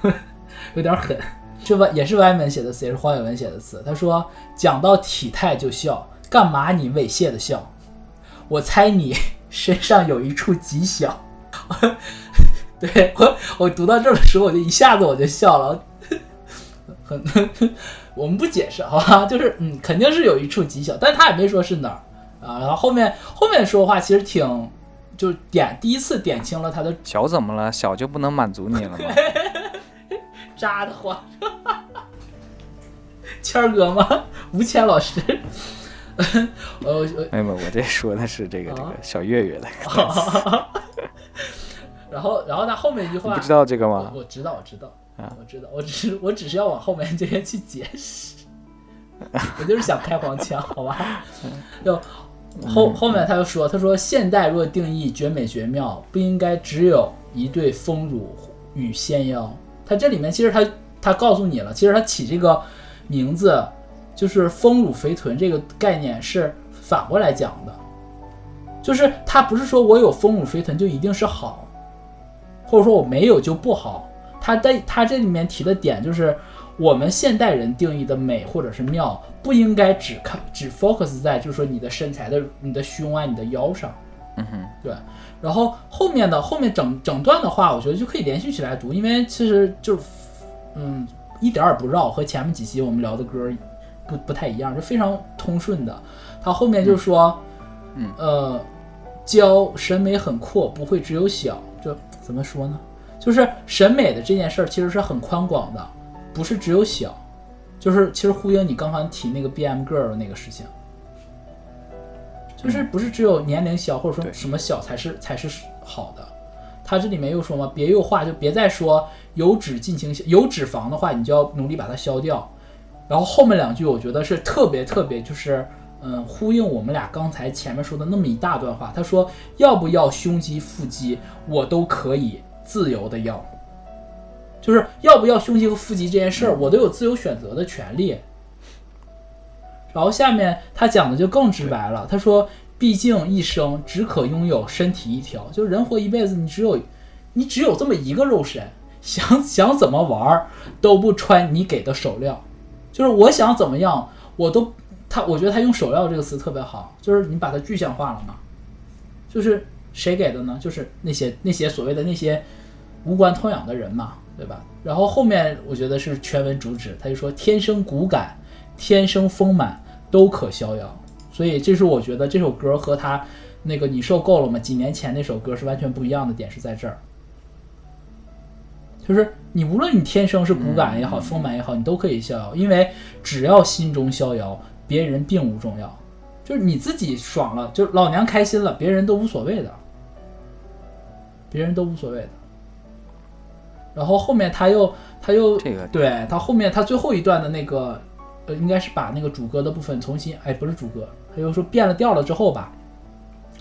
有点狠，这歪也是歪门写的词，也是黄伟文写的词。他说讲到体态就笑，干嘛你猥亵的笑？我猜你身上有一处极小。对我，我读到这儿的时候，我就一下子我就笑了。很，我们不解释，好吧？就是嗯，肯定是有一处极小，但他也没说是哪儿啊。然后后面后面说话其实挺，就点第一次点清了他的小怎么了？小就不能满足你了吗？渣的话，谦儿哥吗？吴谦老师，呃，我没有，我这说的是这个这啊个小岳岳的，然后然后他后面一句话，你不知道这个我吗？我知道，我知道，啊我知道，我只是我只是要往后面这些去解释，我就是想开黄腔，好吧？就后后面他又说，他说现代若定义绝美绝妙，不应该只有一对丰乳与纤腰。他这里面其实他他告诉你了，其实他起这个名字就是丰乳肥臀这个概念是反过来讲的，就是他不是说我有丰乳肥臀就一定是好，或者说我没有就不好。他在他这里面提的点就是，我们现代人定义的美或者是妙，不应该只看只 focus 在就是说你的身材的、你的胸啊、你的腰上。嗯哼，对，然后后面的后面整整段的话，我觉得就可以连续起来读，因为其实就是嗯一点儿也不绕，和前面几期我们聊的歌不不太一样，就非常通顺的。他后面就说，嗯呃，娇审美很阔，不会只有小，就怎么说呢？就是审美的这件事儿其实是很宽广的，不是只有小，就是其实呼应你刚刚提那个 BM girl 的那个事情。就是不是只有年龄小或者说什么小才是才是好的。他这里面又说嘛，别又话就别再说有脂进行有脂肪的话，你就要努力把它消掉。然后后面两句我觉得是特别特别就是嗯呼应我们俩刚才前面说的那么一大段话。他说要不要胸肌腹肌我都可以自由的要，就是要不要胸肌和腹肌这件事儿，我都有自由选择的权利。然后下面他讲的就更直白了，他说：“毕竟一生只可拥有身体一条，就是人活一辈子，你只有你只有这么一个肉身，想想怎么玩儿都不穿你给的手镣，就是我想怎么样，我都他我觉得他用手镣这个词特别好，就是你把它具象化了嘛，就是谁给的呢？就是那些那些所谓的那些无关痛痒的人嘛，对吧？然后后面我觉得是全文主旨，他就说天生骨感。”天生丰满都可逍遥，所以这是我觉得这首歌和他那个你受够了吗？几年前那首歌是完全不一样的点是在这儿，就是你无论你天生是骨感也好，丰满也好，你都可以逍遥，因为只要心中逍遥，别人并无重要，就是你自己爽了，就老娘开心了，别人都无所谓的，别人都无所谓的。然后后面他又他又这个对他后面他最后一段的那个，呃，应该是把那个主歌的部分重新，哎，不是主歌，他又说变了调了之后吧，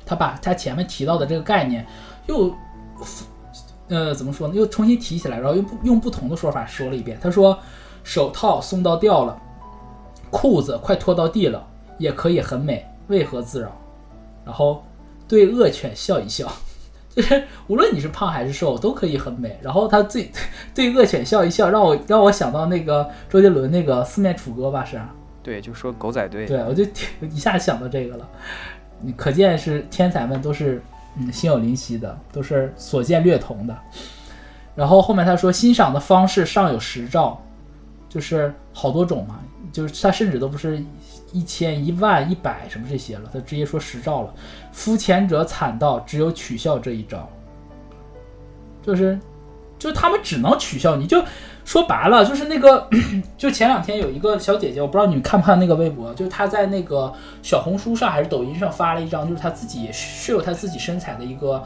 他把他前面提到的这个概念又，呃，怎么说呢？又重新提起来，然后又不用不同的说法说了一遍。他说，手套松到掉了，裤子快脱到地了，也可以很美，为何自扰？然后对恶犬笑一笑。就 是无论你是胖还是瘦，都可以很美。然后他最 对恶犬笑一笑，让我让我想到那个周杰伦那个四面楚歌吧，是啊，对，就说狗仔队，对我就一下想到这个了。你可见是天才们都是嗯心有灵犀的，都是所见略同的。然后后面他说欣赏的方式尚有十兆，就是好多种嘛，就是他甚至都不是一千、一万、一百什么这些了，他直接说十兆了。肤浅者惨到只有取笑这一招，就是就他们只能取笑你，就说白了就是那个，就前两天有一个小姐姐，我不知道你们看不看那个微博，就她在那个小红书上还是抖音上发了一张，就是她自己是有她自己身材的一个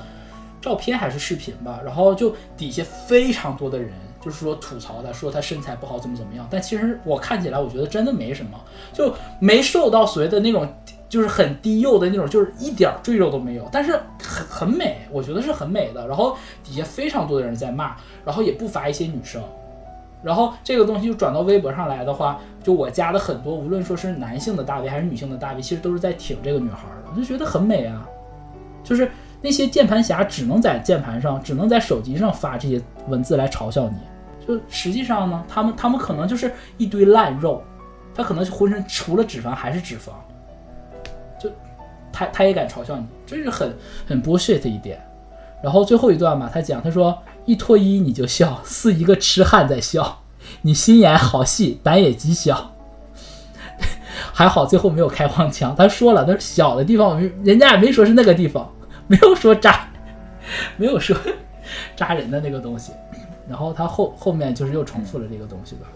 照片还是视频吧，然后就底下非常多的人就是说吐槽她，说她身材不好怎么怎么样，但其实我看起来我觉得真的没什么，就没受到所谓的那种就是很低幼的那种，就是一点赘肉都没有，但是很很美，我觉得是很美的。然后底下非常多的人在骂，然后也不乏一些女生。然后这个东西就转到微博上来的话，就我加的很多，无论说是男性的大 V 还是女性的大 V，其实都是在挺这个女孩的，我就觉得很美啊。就是那些键盘侠只能在键盘上，只能在手机上发这些文字来嘲笑你。就实际上呢，他们他们可能就是一堆烂肉，他可能浑身除了脂肪还是脂肪。就他他也敢嘲笑你，这是很很 bullshit 一点。然后最后一段嘛，他讲他说一脱衣你就笑，似一个痴汉在笑，你心眼好细，胆也极小。还好最后没有开黄腔，他说了，他说小的地方，人家也没说是那个地方，没有说扎，没有说扎人的那个东西。然后他后后面就是又重复了这个东西吧。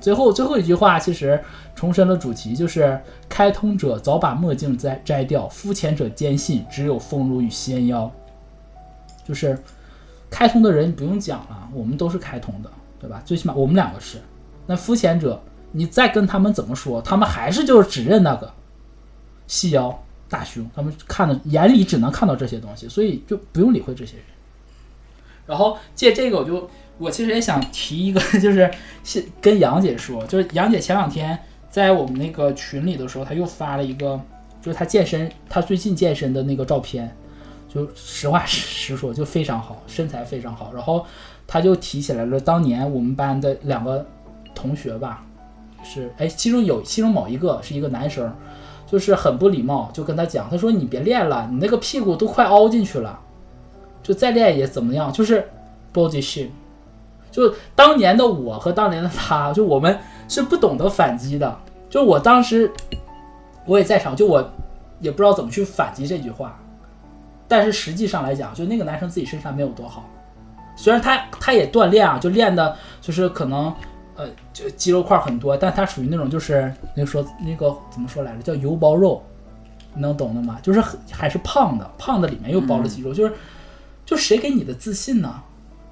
最后最后一句话其实重申了主题，就是开通者早把墨镜摘摘掉，肤浅者坚信只有丰乳与仙妖。就是开通的人不用讲了，我们都是开通的，对吧？最起码我们两个是。那肤浅者，你再跟他们怎么说，他们还是就是只认那个细腰大胸，他们看的眼里只能看到这些东西，所以就不用理会这些人。然后借这个，我就我其实也想提一个，就是跟杨姐说，就是杨姐前两天在我们那个群里的时候，她又发了一个，就是她健身，她最近健身的那个照片，就实话实 说，就非常好，身材非常好。然后她就提起来了当年我们班的两个同学吧，是哎，其中有其中某一个是一个男生，就是很不礼貌，就跟他讲，他说你别练了，你那个屁股都快凹进去了。就再练也怎么样，就是 body shame。就当年的我和当年的他，就我们是不懂得反击的。就我当时我也在场，就我也不知道怎么去反击这句话。但是实际上来讲，就那个男生自己身上没有多好，虽然他他也锻炼啊，就练的就是可能呃就肌肉块很多，但他属于那种就是那个说那个怎么说来着，叫油包肉，你能懂的吗？就是很还是胖的，胖的里面又包了肌肉，就是。就谁给你的自信呢？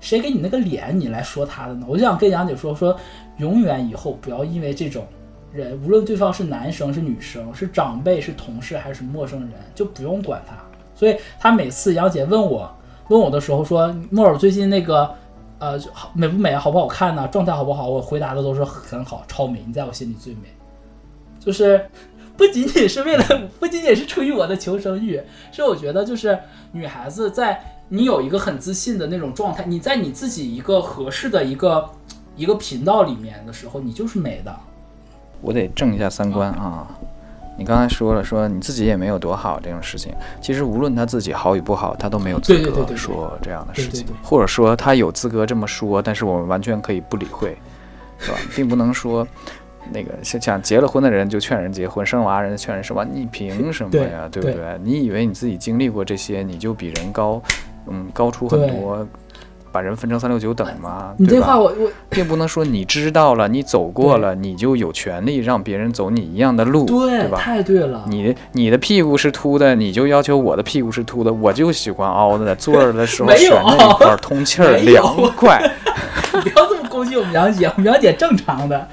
谁给你那个脸，你来说他的呢？我就想跟杨姐说说，永远以后不要因为这种人，无论对方是男生是女生，是长辈是同事还是陌生人，就不用管他。所以她每次杨姐问我问我的时候说，莫尔最近那个呃好美不美，好不好看呢？状态好不好？我回答的都是很好，超美，你在我心里最美。就是不仅仅是为了，不仅仅是出于我的求生欲，是我觉得就是女孩子在。你有一个很自信的那种状态，你在你自己一个合适的一个一个频道里面的时候，你就是美的。我得正一下三观啊！你刚才说了，说你自己也没有多好这种事情，其实无论他自己好与不好，他都没有资格说这样的事情或者说他有资格这么说，但是我们完全可以不理会，是吧？并不能说。那个像像结了婚的人就劝人结婚，生娃人劝人生娃，你凭什么呀？对不对对？你以为你自己经历过这些，你就比人高，嗯，高出很多，把人分成三六九等嘛？你这话我我 并不能说你知道了，你走过了，你就有权利让别人走你一样的路，对吧？太对了。你你的屁股是凸的，你就要求我的屁股是凸的，我就喜欢凹的，坐着的时候 没有选那一块儿通气儿，凉快。你 不要这么攻击我们杨姐，我们杨姐正常的。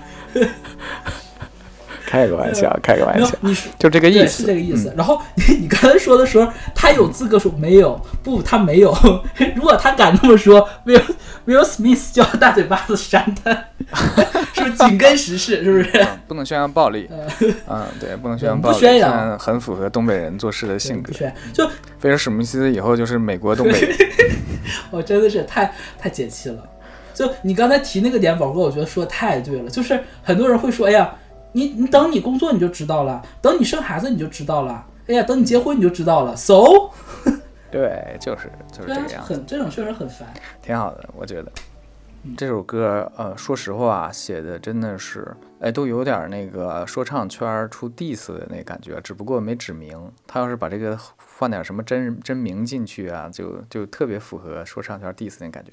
开个玩笑，开个玩笑，，你说就这个意思，是这个意思。嗯然后你你刚才说的时候，他有资格说没有，不，他没有。如果他敢这么说，Will Will Smith 就要大嘴巴子扇他，是不是紧跟时事？是不是？嗯不能宣扬暴力，嗯，对，不能宣扬暴力，不宣扬这样很符合东北人做事的性格就菲尔史密斯以后就是美国东北人，我真的是太太解气了。就你刚才提那个点，宝哥，我觉得说的太对了。就是很多人会说，哎呀，你你等你工作你就知道了，等你生孩子你就知道了，哎呀，等你结婚你就知道了。So，对，就是就是这个，样子。很这种确实很烦。挺好的，我觉得。嗯这首歌，呃，说实话，写的真的是，哎，都有点那个说唱圈儿出 diss 的那感觉，只不过没指名。他要是把这个换点什么真真名进去啊，就就特别符合说唱圈 diss 那感觉。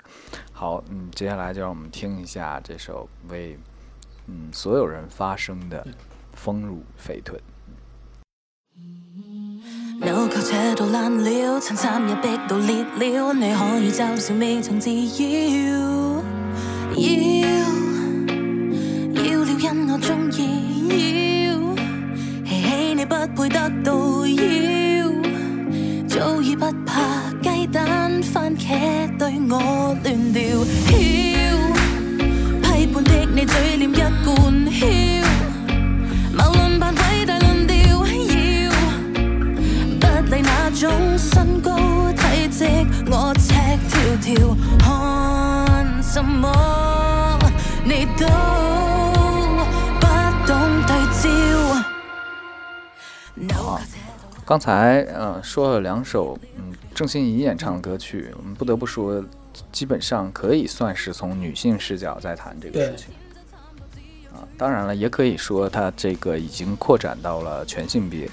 好，嗯，接下来就让我们听一下这首为嗯所有人发生的《丰乳肥臀》。扭扣扯到爛了，襯衫也逼到裂了，你可以嘲笑未曾自要，要要了因我中意，要。嬉戲你不配得到，要。早已不怕雞蛋番茄對我亂掉，囂批判的你嘴臉一貫囂，矛論扮偉大論調要。不理那種身高體積，我赤條條，看什麼你都不懂對焦。刚才呃说了两首嗯郑欣宜演唱的歌曲，我们不得不说，基本上可以算是从女性视角在谈这个事情。啊，当然了，也可以说它这个已经扩展到了全性别，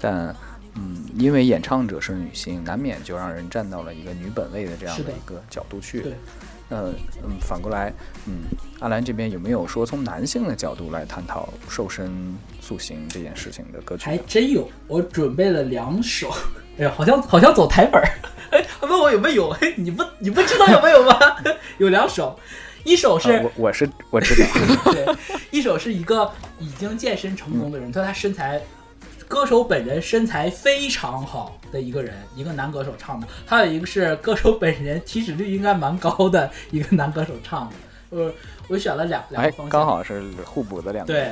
但嗯，因为演唱者是女性，难免就让人站到了一个女本位的这样的的一个角度去。对，那嗯，反过来，嗯，阿兰这边有没有说从男性的角度来探讨瘦身塑形这件事情的歌曲还？真有，我准备了两首。哎呀，好像好像走台本儿。哎，问我有没有？哎，你不你不知道有没有吗？有两首，一首是、啊、我我是我知道，对，一首是一个已经健身成功的人，但他身材，歌手本人身材非常好的一个人，一个男歌手唱的；还有一个是歌手本人体脂率应该蛮高的一个男歌手唱的。我我选了两两方，向。刚好是互补的两个。对，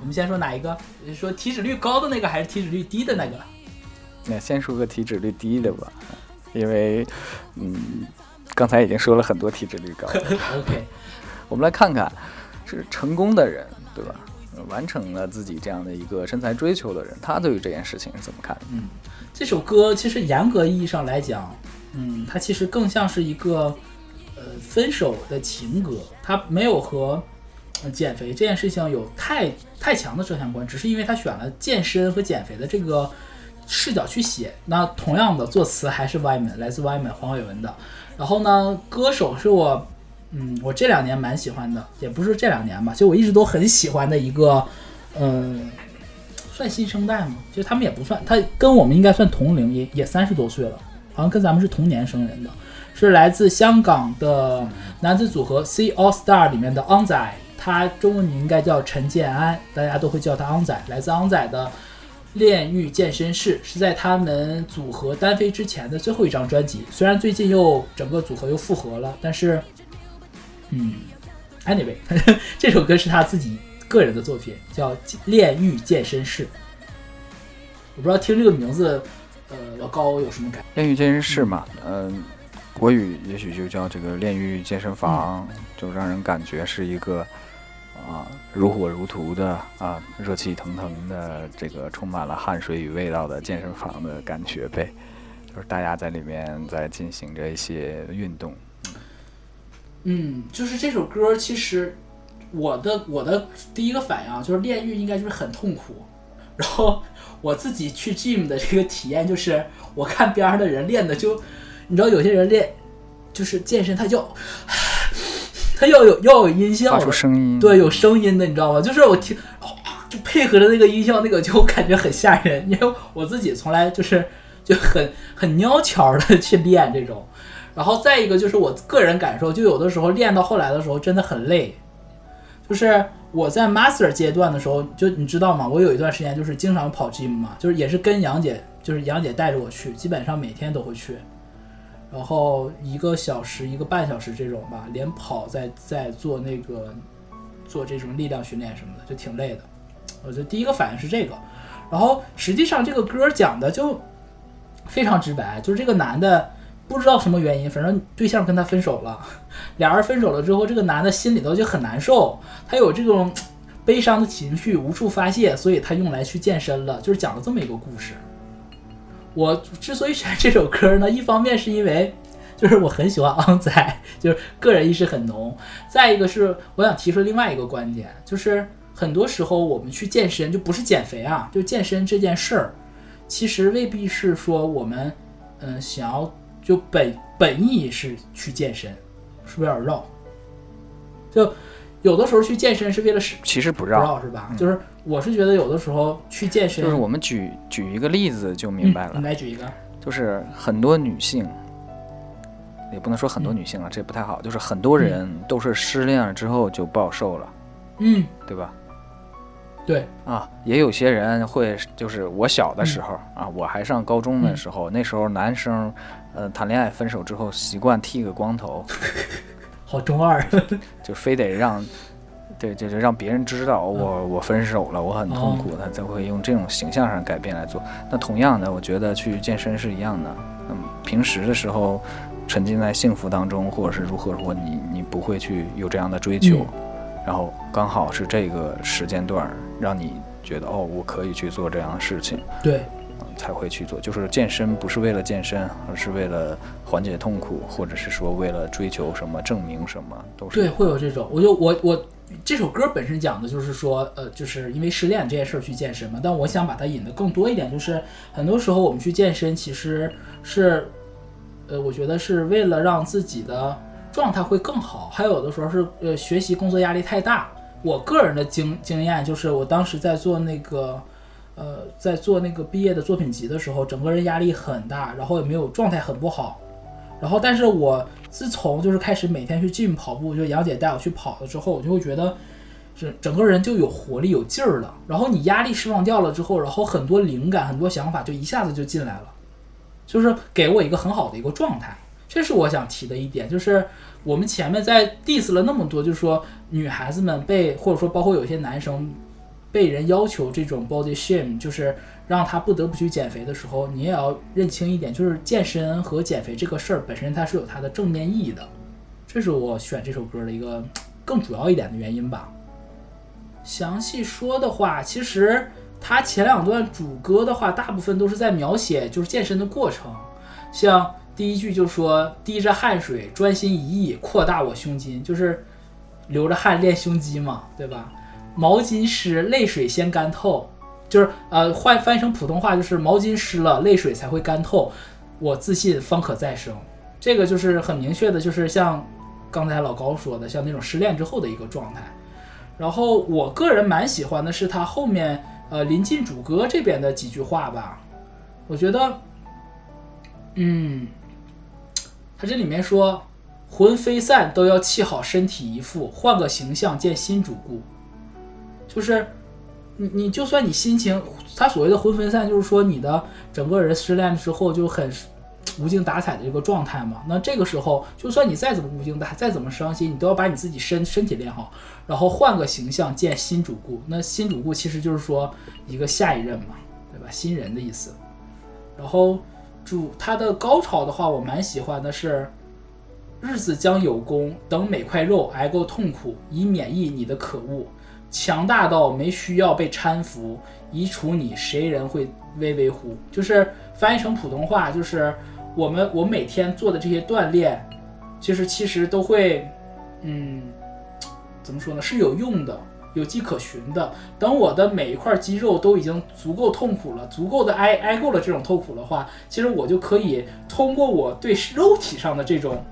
我们先说哪一个？说体脂率高的那个还是体脂率低的那个？那先说个体脂率低的吧，因为嗯，刚才已经说了很多体脂率高的。OK，我们来看看，是成功的人，对吧？呃完成了自己这样的一个身材追求的人，他对于这件事情是怎么看的？嗯，这首歌其实严格意义上来讲，嗯，它其实更像是一个呃分手的情歌，它没有和、呃减肥这件事情有太太强的正相关，只是因为他选了健身和减肥的这个视角去写。那同样的作词还是 Y 门，来自 Y 门黄伟文的。然后呢，歌手是我，嗯，我这两年蛮喜欢的，也不是这两年吧，就我一直都很喜欢的一个，嗯、算新生代吗？其实他们也不算，他跟我们应该算同龄，也也三十多岁了，好像跟咱们是同年生人的，是来自香港的男子组合 C All Star 里面的昂仔，他中文名应该叫陈建安，大家都会叫他昂仔，来自昂仔的。炼狱健身室是在他们组合单飞之前的最后一张专辑，虽然最近又整个组合又复合了，但是，嗯，anyway，这首歌是他自己个人的作品，叫《炼狱健身室》。我不知道听这个名字，呃，老高有什么感？炼狱健身室嘛，嗯、国语也许就叫这个炼狱健身房，就让人感觉是一个啊如火如荼的啊热气腾腾的这个充满了汗水与味道的健身房的感觉呗，就是大家在里面在进行着一些运动。嗯，就是这首歌，其实我的我的第一个反应啊，就是炼狱应该就是很痛苦，然后我自己去 gym 的这个体验就是，我看边上的人练的就，你知道有些人练就是健身，他要他要有要有音效发的，出声音，对，有声音的，你知道吗？就是我听，哦，就配合着那个音效，那个就感觉很吓人，因为我自己从来就是就很很鸟巧的去练这种。然后再一个就是我个人感受，就有的时候练到后来的时候真的很累。就是我在 master 阶段的时候，就你知道吗？我有一段时间就是经常跑 gym 嘛，就是也是跟杨姐，就是杨姐带着我去，基本上每天都会去。然后一个小时、一个半小时这种吧，连跑再再做那个做这种力量训练什么的，就挺累的。我觉得第一个反应是这个，然后实际上这个歌讲的就非常直白，就是这个男的不知道什么原因，反正对象跟他分手了，俩人分手了之后，这个男的心里头就很难受，他有这种悲伤的情绪无处发泄，所以他用来去健身了，就是讲了这么一个故事。我之所以选这首歌呢，一方面是因为就是我很喜欢昂仔，就是个人意识很浓；再一个是我想提出另外一个观点，就是很多时候我们去健身，就不是减肥啊，就健身这件事儿，其实未必是说我们嗯、想要就本本意是去健身，是不是有点绕？就有的时候去健身是为了是其实不不绕，是吧？就是我是觉得有的时候去健身，就是我们举举一个例子就明白了。来举一个，就是很多女性，也不能说很多女性啊，这不太好，就是很多人都是失恋了之后就暴瘦了，嗯，对吧？对，啊，也有些人会，就是我小的时候、啊，我还上高中的时候，那时候男生，呃，谈恋爱分手之后习惯剃个光头，好中二，就非得让，对，就是让别人知道我我分手了，我很痛苦，他才会用这种形象上改变来做。那同样的，我觉得去健身是一样的。那么平时的时候，沉浸在幸福当中，或者是如何如何，你你不会去有这样的追求，然后刚好是这个时间段让你觉得哦，我可以去做这样的事情。对，才会去做，就是健身不是为了健身，而是为了缓解痛苦，或者是说为了追求什么证明什么，都是对，会有这种。我就我我这首歌本身讲的就是说，呃，就是因为失恋这件事儿去健身嘛。但我想把它引得更多一点，就是很多时候我们去健身其实是，呃，我觉得是为了让自己的状态会更好，还有的时候是呃学习工作压力太大。我个人的经经验就是，我当时在做那个。呃，在做那个毕业的作品集的时候，整个人压力很大，然后也没有状态很不好，然后但是我自从就是开始每天去进跑步，就杨姐带我去跑了之后，我就会觉得整整个人就有活力有劲儿了，然后你压力释放掉了之后，然后很多灵感很多想法就一下子就进来了，就是给我一个很好的一个状态，这是我想提的一点，就是我们前面在 diss 了那么多，就是说女孩子们被或者说包括有些男生。被人要求这种 body shame，就是让他不得不去减肥的时候，你也要认清一点，就是健身和减肥这个事儿本身它是有它的正面意义的，这是我选这首歌的一个更主要一点的原因吧。详细说的话，其实它前两段主歌的话，大部分都是在描写就是健身的过程，像第一句就说滴着汗水，专心一意扩大我胸襟，就是流着汗练胸肌嘛，对吧？毛巾湿，泪水先干透，就是呃换翻译成普通话就是毛巾湿了，泪水才会干透，我自信方可再生。这个就是很明确的，就是像刚才老高说的，像那种失恋之后的一个状态。然后我个人蛮喜欢的是他后面呃临近主歌这边的几句话吧，我觉得，嗯，他这里面说魂飞散都要气好身体一副，换个形象见新主顾。就是你，你就算你心情，他所谓的魂飞散，就是说你的整个人失恋之后就很无精打采的一个状态嘛。那这个时候，就算你再怎么无精打，再怎么伤心，你都要把你自己身身体练好，然后换个形象见新主顾。那新主顾其实就是说一个下一任嘛，对吧？新人的意思。然后主他的高潮的话，我蛮喜欢的是，日子将有功，等每块肉挨够痛苦，以免疫你的可恶。强大到没需要被搀扶，移除你，谁人会微微乎？就是翻译成普通话，就是我们我每天做的这些锻炼，就是其实都会，嗯，怎么说呢？是有用的，有迹可循的。等我的每一块肌肉都已经足够痛苦了，足够的挨挨够了这种痛苦的话，其实我就可以通过我对肉体上的这种、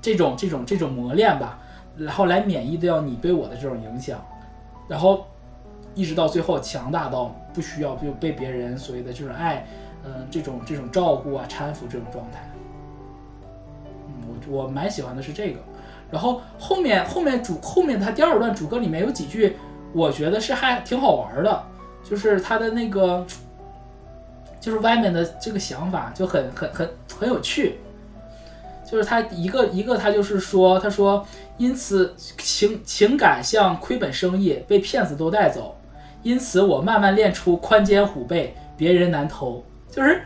这种、这种、这种磨练吧。然后来免疫掉你对我的这种影响，然后一直到最后强大到不需要就被别人所谓的这种爱，嗯，这种这种照顾啊、搀扶这种状态。我我蛮喜欢的是这个。然后后面后面主后面他第二段主歌里面有几句，我觉得是还挺好玩的，就是他的那个，就是外面的这个想法就很很很很有趣。就是他一个一个，他就是说，他说，因此情情感像亏本生意，被骗子都带走，因此我慢慢练出宽肩虎背，别人难偷。就是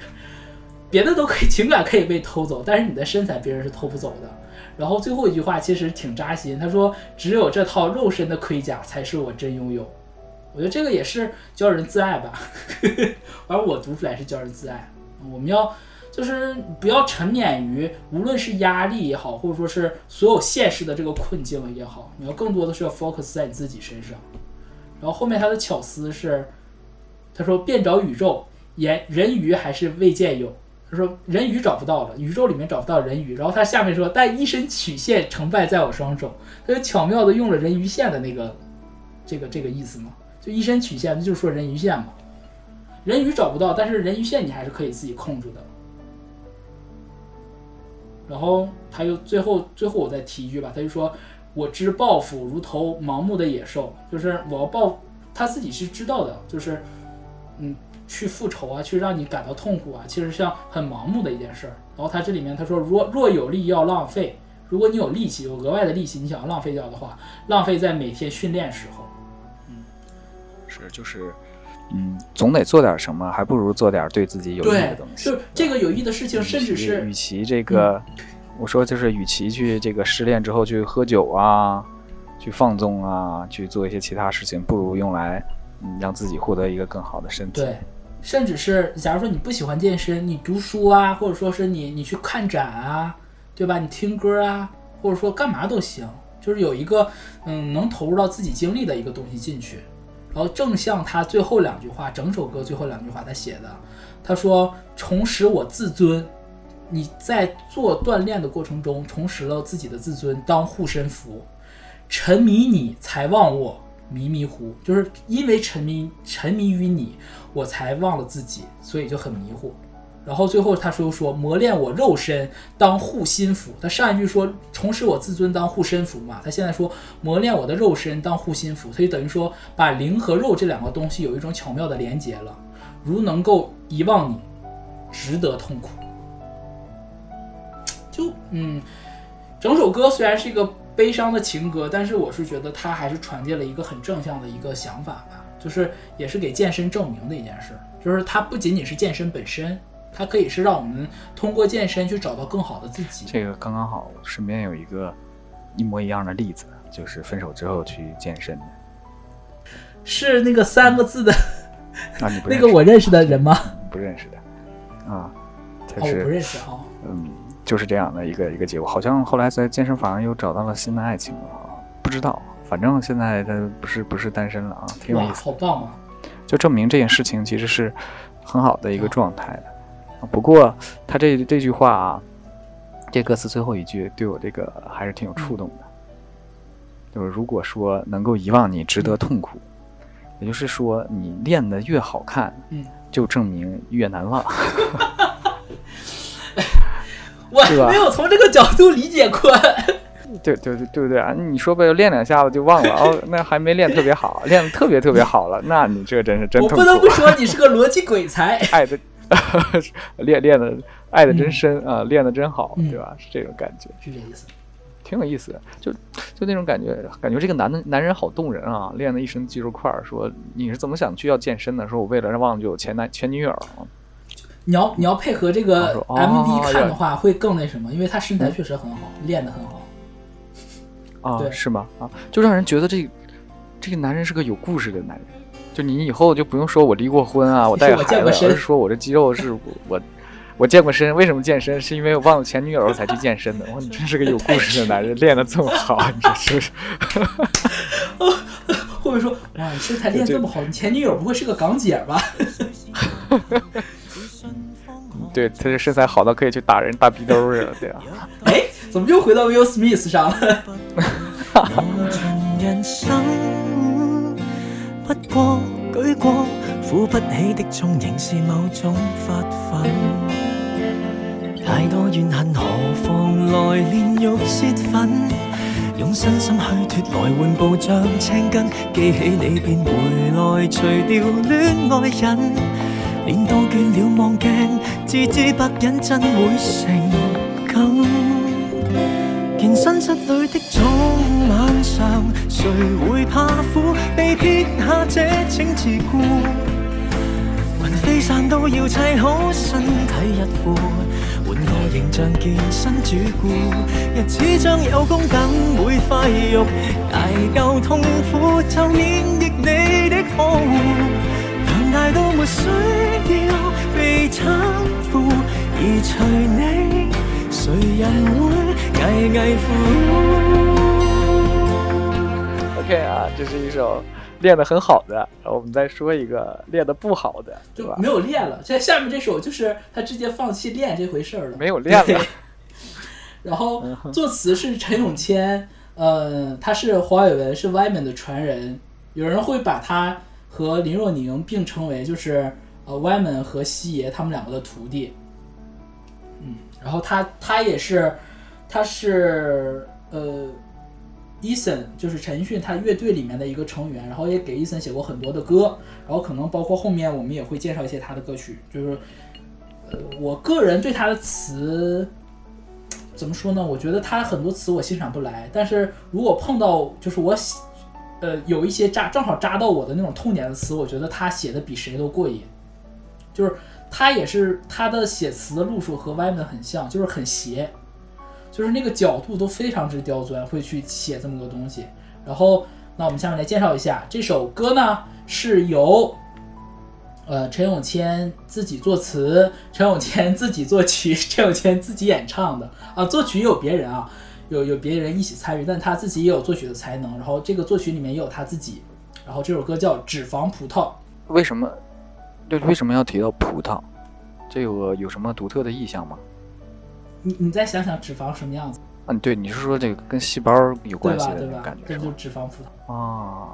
别的都可以，情感可以被偷走，但是你的身材别人是偷不走的。然后最后一句话其实挺扎心，他说，只有这套肉身的盔甲才是我真拥有。我觉得这个也是教人自爱吧，而我读出来是教人自爱。我们要。就是不要沉湎于无论是压力也好，或者说是所有现实的这个困境也好，你要更多的是要 focus 在你自己身上。然后后面他的巧思是，他说遍找宇宙，言人鱼还是未见有。他说人鱼找不到了，宇宙里面找不到人鱼。然后他下面说，但一身曲线成败在我双手。他就巧妙的用了人鱼线的那个这个这个意思嘛，就一身曲线，那就是说人鱼线嘛。人鱼找不到，但是人鱼线你还是可以自己控制的。然后他又最后最后我再提一句吧，他就说：“我知报复如头盲目的野兽，就是我要报，他自己是知道的，就是嗯，去复仇啊，去让你感到痛苦啊，其实像很盲目的一件事儿。然后他这里面他说，若若有力要浪费，如果你有力气，有额外的力气，你想要浪费掉的话，浪费在每天训练时候。嗯是就是，嗯，总得做点什么，还不如做点对自己有益的东，西。就是这个有益的事情，甚至其是嗯与其这个，我说就是与其去这个失恋之后去喝酒啊，去放纵啊，去做一些其他事情，不如用来嗯让自己获得一个更好的身体。对，甚至是假如说你不喜欢健身，你读书啊，或者说是你你去看展啊，对吧？你听歌啊，或者说干嘛都行，就是有一个嗯能投入到自己精力的一个东西进去。然后正像他最后两句话，整首歌最后两句话他写的，他说重拾我自尊。你在做锻炼的过程中重拾了自己的自尊，当护身符。沉迷你才忘我，迷迷糊，就是因为沉迷沉迷于你，我才忘了自己，所以就很迷糊。然后最后他说说磨练我肉身当护心符，他上一句说重拾我自尊当护身符嘛，他现在说磨练我的肉身当护心符，所以等于说把灵和肉这两个东西有一种巧妙的连接了。如能够遗忘你，值得痛苦。就嗯，整首歌虽然是一个悲伤的情歌，但是我是觉得它还是传递了一个很正向的一个想法吧，就是也是给健身证明的一件事，就是它不仅仅是健身本身，它可以是让我们通过健身去找到更好的自己。这个刚刚好，我身边有一个一模一样的例子，就是分手之后去健身的是那个三个字的啊，你不那个我认识的人吗？不认识的啊，他是、不认识啊。嗯，就是这样的一个一个结果。好像后来在健身房又找到了新的爱情了啊，不知道，反正现在他不是不是单身了啊，挺有哇，意思。好棒啊！就证明这件事情其实是很好的一个状态的。啊不过他这这句话啊，这歌词最后一句对我这个还是挺有触动的。就是如果说能够遗忘你，值得痛苦，也就是说你练得越好看，嗯，就证明越难忘。我没有从这个角度理解过。对对对对不对啊？你说呗，练两下子就忘了哦，那还没练特别好，练的特别特别好了，那你这真是真痛苦。我不得不说，你是个逻辑鬼才。爱的 练练的爱的真深、啊，练的真好，嗯对吧？是这种感觉，是这意思。挺有意思的。就就那种感觉，感觉这个男的男人好动人啊，练的一身肌肉块儿。说你是怎么想去要健身的？说我为了忘记我前男前女友，你要你要配合这个 MV 看的话，会更那什么，因为他身材确实很好，练的很好。啊，对是吗？啊，就让人觉得这这个男人是个有故事的男人。就你以后就不用说我离过婚啊，我带个我孩子，健过身而是说我这肌肉是我我健过身。为什么健身？是因为我忘了前女友才去健身的。哇，你真是个有故事的男人，练得这么好，你这是不是？会不会说，哇，你身材练这么好，你前女友不会是个港姐吧？对，他这身材好到可以去打人大逼兜儿了，对啊。哎，怎么又回到 Will Smith 上了？不過舉過扶不起的重仍是某種發奮。太多怨恨，何妨來煉獄泄憤？用身心虚脱來換步像青筋，記起你便回來，除掉戀愛癮。練到倦了望鏡，自知白忍真會成感。健身室裏的早晚上，誰會怕苦？被撇下這請自顧。雲飛散都要砌好身體一副，換個形象健身主顧。日子將有功等會廢肉，捱夠痛苦就免疫你的呵護。強大到沒需要被搀扶，而除你，誰人會危危乎？OK 啊，这是一首练得很好的，然后我们再说一个练得不好的，对吧就没？有练了。现在下面这首就是他直接放弃练这回事儿了，没有练了 然后作词是陈永谦，呃，他是黄伟文，是 Wyman 的传人。有人会把他和林若宁并称为就是呃 Wyman 和西爷他们两个的徒弟。然后他他也是，他是呃，Eason 就是陈奕迅他乐队里面的一个成员，然后也给 Eason 写过很多的歌，然后可能包括后面我们也会介绍一些他的歌曲，就是呃，我个人对他的词怎么说呢？我觉得他很多词我欣赏不来，但是如果碰到就是我喜呃有一些扎正好扎到我的那种痛点的词，我觉得他写的比谁都过瘾。就是他也是他的写词的路数和 Wyman 很像，就是很斜，就是那个角度都非常之刁钻，会去写这么个东西。然后，那我们下面来介绍一下这首歌呢，是由呃，陈永谦自己作词，陈永谦自己作曲，陈永谦自己演唱的啊，作曲也有别人啊，有有别人一起参与，但他自己也有作曲的才能。然后这个作曲里面也有他自己，然后这首歌叫《脂肪葡萄》，为什么？对，为什么要提到葡萄？这个有什么独特的意象吗？你你再想想脂肪什么样子，嗯，对，你是说这个跟细胞有关系吧？对吧的那种感？觉这就是是吗？脂肪葡萄。啊，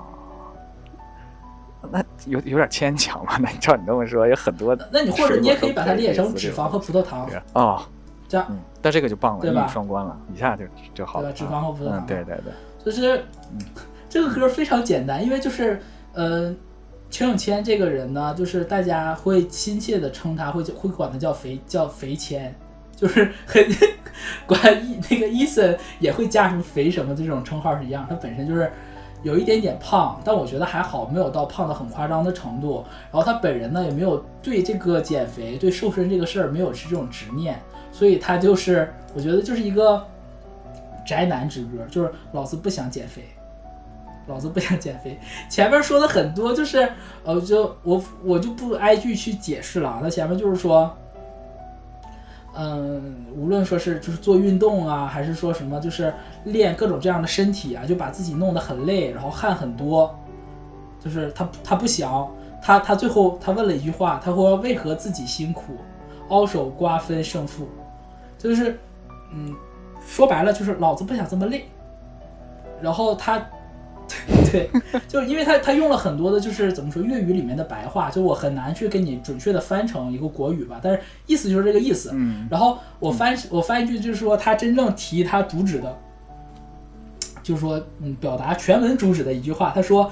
那有有点牵强吧？那你照你这么说，有很多那你或者你也可以把它理解成脂肪和葡萄糖，哦，这样嗯，但这个就棒了，一对吧语双关了，一下就就好了。对吧脂肪和葡萄嗯，糖对对对，就是这个歌非常简单，因为就是呃，陈永谦这个人呢，就是大家会亲切的称他，会会管他叫肥叫肥谦，就是很管伊那个伊森也会加什么肥什么这种称号是一样，他本身就是。有一点点胖，但我觉得还好，没有到胖的很夸张的程度。然后他本人呢，也没有对这个减肥、对瘦身这个事儿没有是这种执念，所以他就是，我觉得就是一个宅男之歌，就是老子不想减肥，老子不想减肥。前面说的很多，就是呃，就我我就不挨句去解释了啊。他前面就是说，嗯，无论说是就是做运动啊，还是说什么就是练各种这样的身体啊，就把自己弄得很累，然后汗很多，就是他他不想，他他最后他问了一句话，他说为何自己辛苦，凹手瓜分胜负，就是嗯，说白了就是老子不想这么累。然后他，对，就是因为他他用了很多的，就是怎么说粤语里面的白话，就我很难去给你准确的翻成一个国语吧，但是意思就是这个意思。嗯然后我翻我翻一句，就是说他真正提他主旨的，就是说嗯，表达全文主旨的一句话，他说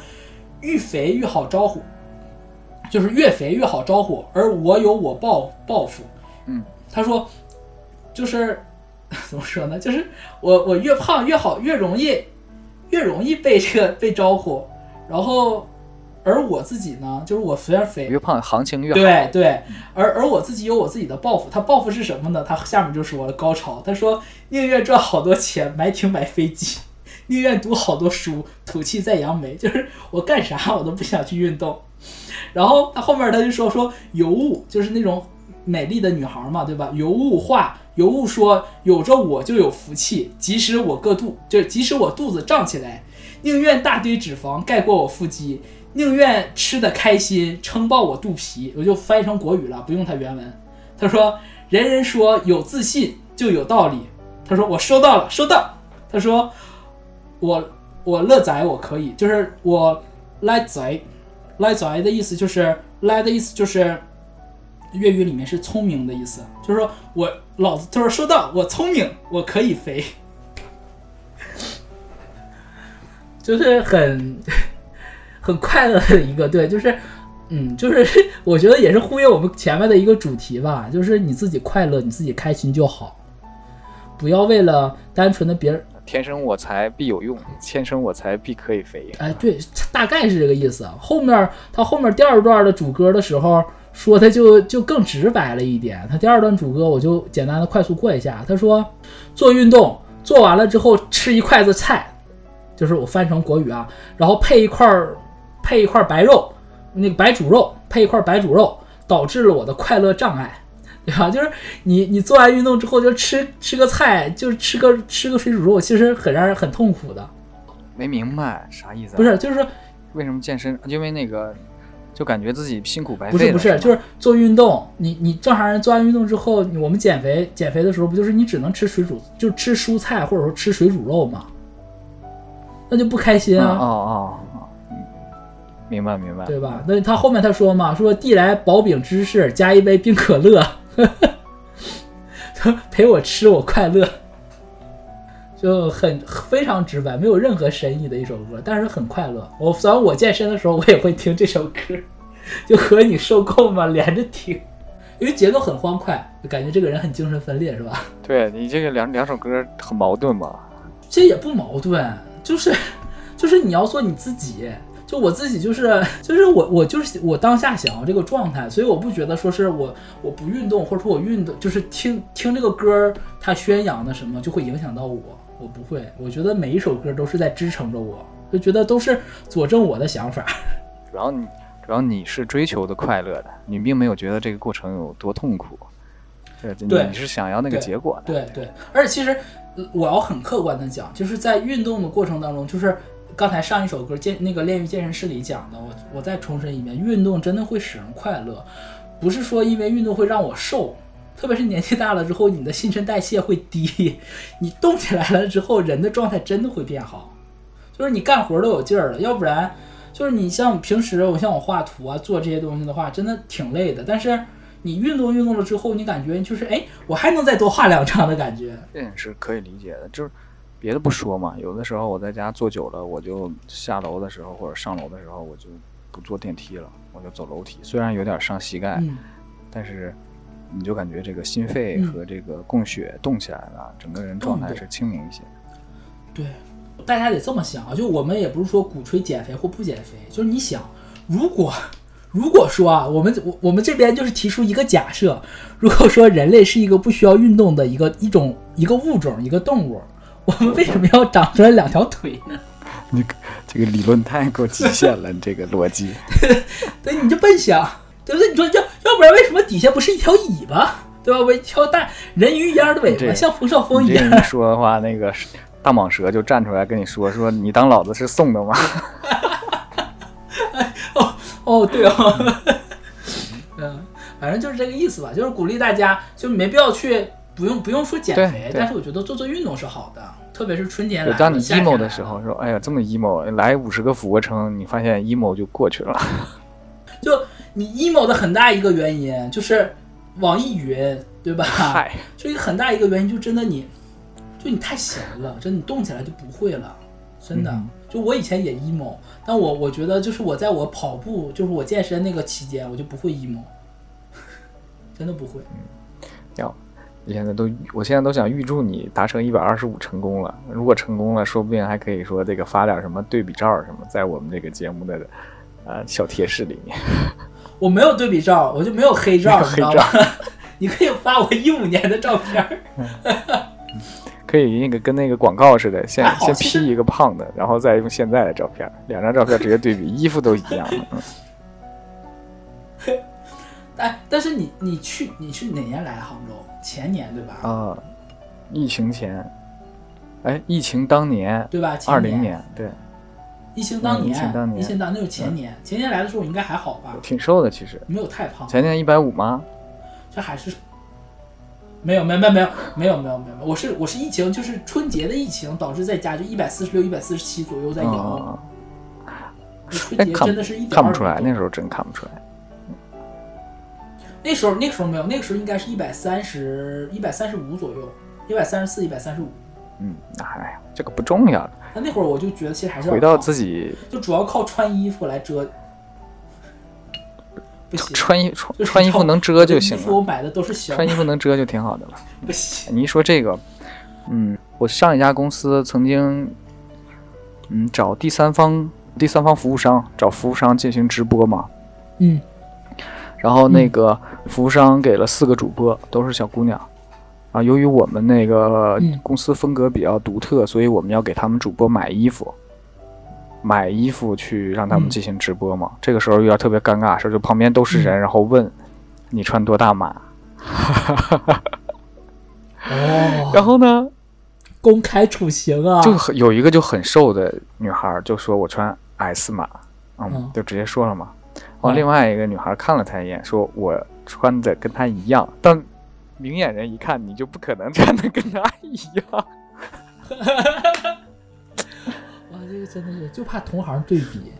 愈肥愈好招呼，就是越肥越好招呼，而我有我抱抱负。嗯，他说就是 怎么说呢？就是我我越胖越好，越容易越容易被这个被招呼，然后而我自己呢，就是我虽然肥，越胖行情越好。对对，而而我自己有我自己的抱负，他抱负是什么呢？他下面就说了高潮，他说宁愿赚好多钱买艇买飞机，宁愿读好多书吐气在扬眉，就是我干啥我都不想去运动。然后他后面他就说说尤物，就是那种美丽的女孩嘛，对吧？尤物话，尤物说有着我就有福气，即使我个肚，就即使我肚子胀起来，宁愿大堆脂肪盖过我腹肌，宁愿吃的开心撑爆我肚皮。我就翻译成国语了，不用他原文。他说：“人人说有自信就有道理。”他说：“我收到了，收到。”他说：“我我乐仔我可以，就是我来仔，来仔的意思就是来的意思就是粤语里面是聪明的意思，就是说我老子就是说收到，我聪明，我可以飞，就是很 很快乐的一个对，就是嗯，就是我觉得也是呼应我们前面的一个主题吧，就是你自己快乐，你自己开心就好，不要为了单纯的别人，天生我材必有用，天生我材必可以飞。哎，对，大概是这个意思。后面他后面第二段的主歌的时候说的就就更直白了一点。他第二段主歌我就简单的快速过一下。他说做运动做完了之后吃一筷子菜，就是我翻成国语啊，然后配一块儿配一块白肉，那个白煮肉配一块白煮肉，导致了我的快乐障碍。对吧？就是你，你做完运动之后就吃吃个菜，就是吃个吃个水煮肉，其实很让人很痛苦的。没明白啥意思、啊？不是，就是说为什么健身？因为那个就感觉自己辛苦白费。不是不是，就是做运动，你你正常人做完运动之后，我们减肥减肥的时候，不就是你只能吃水煮，就吃蔬菜或者说吃水煮肉吗？那就不开心嗯啊，哦哦哦，嗯明白明白，对吧？那他后面他说嘛，说递来薄饼芝士加一杯冰可乐，陪我吃我快乐，就很非常直白，没有任何深意的一首歌，但是很快乐。我虽然我健身的时候我也会听这首歌，就和你受够嘛连着听，因为节奏很欢快，就感觉这个人很精神分裂，是吧？对你这个两两首歌很矛盾吧？这也不矛盾，就是就是你要做你自己。就我自己就是就是我我就是我当下想要这个状态，所以我不觉得说是我我不运动或者说我运动就是听听这个歌儿它宣扬的什么就会影响到我，我不会，我觉得每一首歌都是在支撑着我，就觉得都是佐证我的想法。主要你主要你是追求的快乐的，你并没有觉得这个过程有多痛苦，对，你是想要那个结果的，对对，而且其实呃我要很客观的讲，就是在运动的过程当中，就是刚才上一首歌健那个炼狱健身室里讲的，我我再重申一遍，运动真的会使人快乐，不是说因为运动会让我瘦。特别是年纪大了之后，你的新陈代谢会低，你动起来了之后，人的状态真的会变好，就是你干活都有劲儿了。要不然，就是你像平时我像我画图啊，做这些东西的话，真的挺累的。但是你运动运动了之后，你感觉就是哎，我还能再多画两张的感觉。这也是可以理解的。就是别的不说嘛，有的时候我在家坐久了，我就下楼的时候或者上楼的时候，我就不坐电梯了，我就走楼梯。虽然有点伤膝盖，嗯，但是你就感觉这个心肺嗯和这个供血动起来了，整个人状态是清明一些。对，大家得这么想啊，就我们也不是说鼓吹减肥或不减肥，就是你想，如果如果说啊，我们我我们这边就是提出一个假设，如果说人类是一个不需要运动的一个一种一个物种一个动物，我们为什么要长出来两条腿呢？你这个理论太过极限了，你这个逻辑。对，你就笨想，对不对？你说要要不然为什么底下不是一条尾巴，对吧？我一条大人鱼一样的尾巴，像冯绍峰一样说的话，那个大蟒蛇就站出来跟你说说，你当老子是送的吗？哦哦，对哦，嗯，反正就是这个意思吧，就是鼓励大家，就没必要去，不用不用说减肥，但是我觉得做做运动是好的，特别是春天来当你 emo 的时候，说，哎呀，这么 emo，来五十个俯卧撑，你发现 emo 就过去了。就你 emo 的很大一个原因就是网易云，对吧？嗨，就一个很大一个原因，就真的你，就你太闲了，真的你动起来就不会了，真的。嗯就我以前也 emo，但我我觉得就是我在我跑步，就是我健身那个期间，我就不会 emo，真的不会。要，你现在都，我现在都想预祝你达成一百二十五成功了。如果成功了，说不定还可以说这个发点什么对比照什么，在我们这个节目的呃小贴士里面。我没有对比照，我就没有黑照，你知道黑吗？你可以发我一五年的照片儿。可以那个跟那个广告似的，先先 P 一个胖的，然后再用现在的照片，两张照片直接对比，衣服都一样。嗯 哎，但是你你去你是哪年来杭州？前年对吧？啊，疫情前，哎，疫情当年，对吧？前二零年，对，疫情当年，嗯疫情当年嗯疫情当那就是前年，前年来的时候应该还好吧？挺瘦的其实。没有太胖，前年一百五吗？这还是没有没有没有没有没有没有没有，我是我是疫情，就是春节的疫情导致在家就一百四十六、一百四十七左右在摇，啊，春节真的是一点看不出来，那那时候真看不出来。那时候那个时候没有，那个时候应该是一百三十一百三十五左右，一百三十四、一百三十五。嗯，哎呀，这个不重要的，那那会儿我就觉得其实还是回到自己就主要靠穿衣服来遮。不行，穿衣穿穿衣服能遮就行衣服我了，买的都是小穿衣服能遮就挺好的了。不行。你一说这个，嗯，我上一家公司曾经，嗯，找第三方第三方服务商找服务商进行直播嘛，嗯然后那个服务商给了四个主播，都是小姑娘。啊，由于我们那个嗯公司风格比较独特，所以我们要给他们主播买衣服，买衣服去让他们嗯进行直播嘛。这个时候遇到特别尴尬的事儿，就旁边都是人，然后问你穿多大码，哦，然后呢，公开处刑啊！就很有一个就很瘦的女孩儿就说我穿 S 码，嗯嗯，就直接说了嘛。然后另外一个女孩看了他一眼，说我穿的跟她一样，但明眼人一看，你就不可能穿的跟他一样。哇，这个真的是就怕同行对比。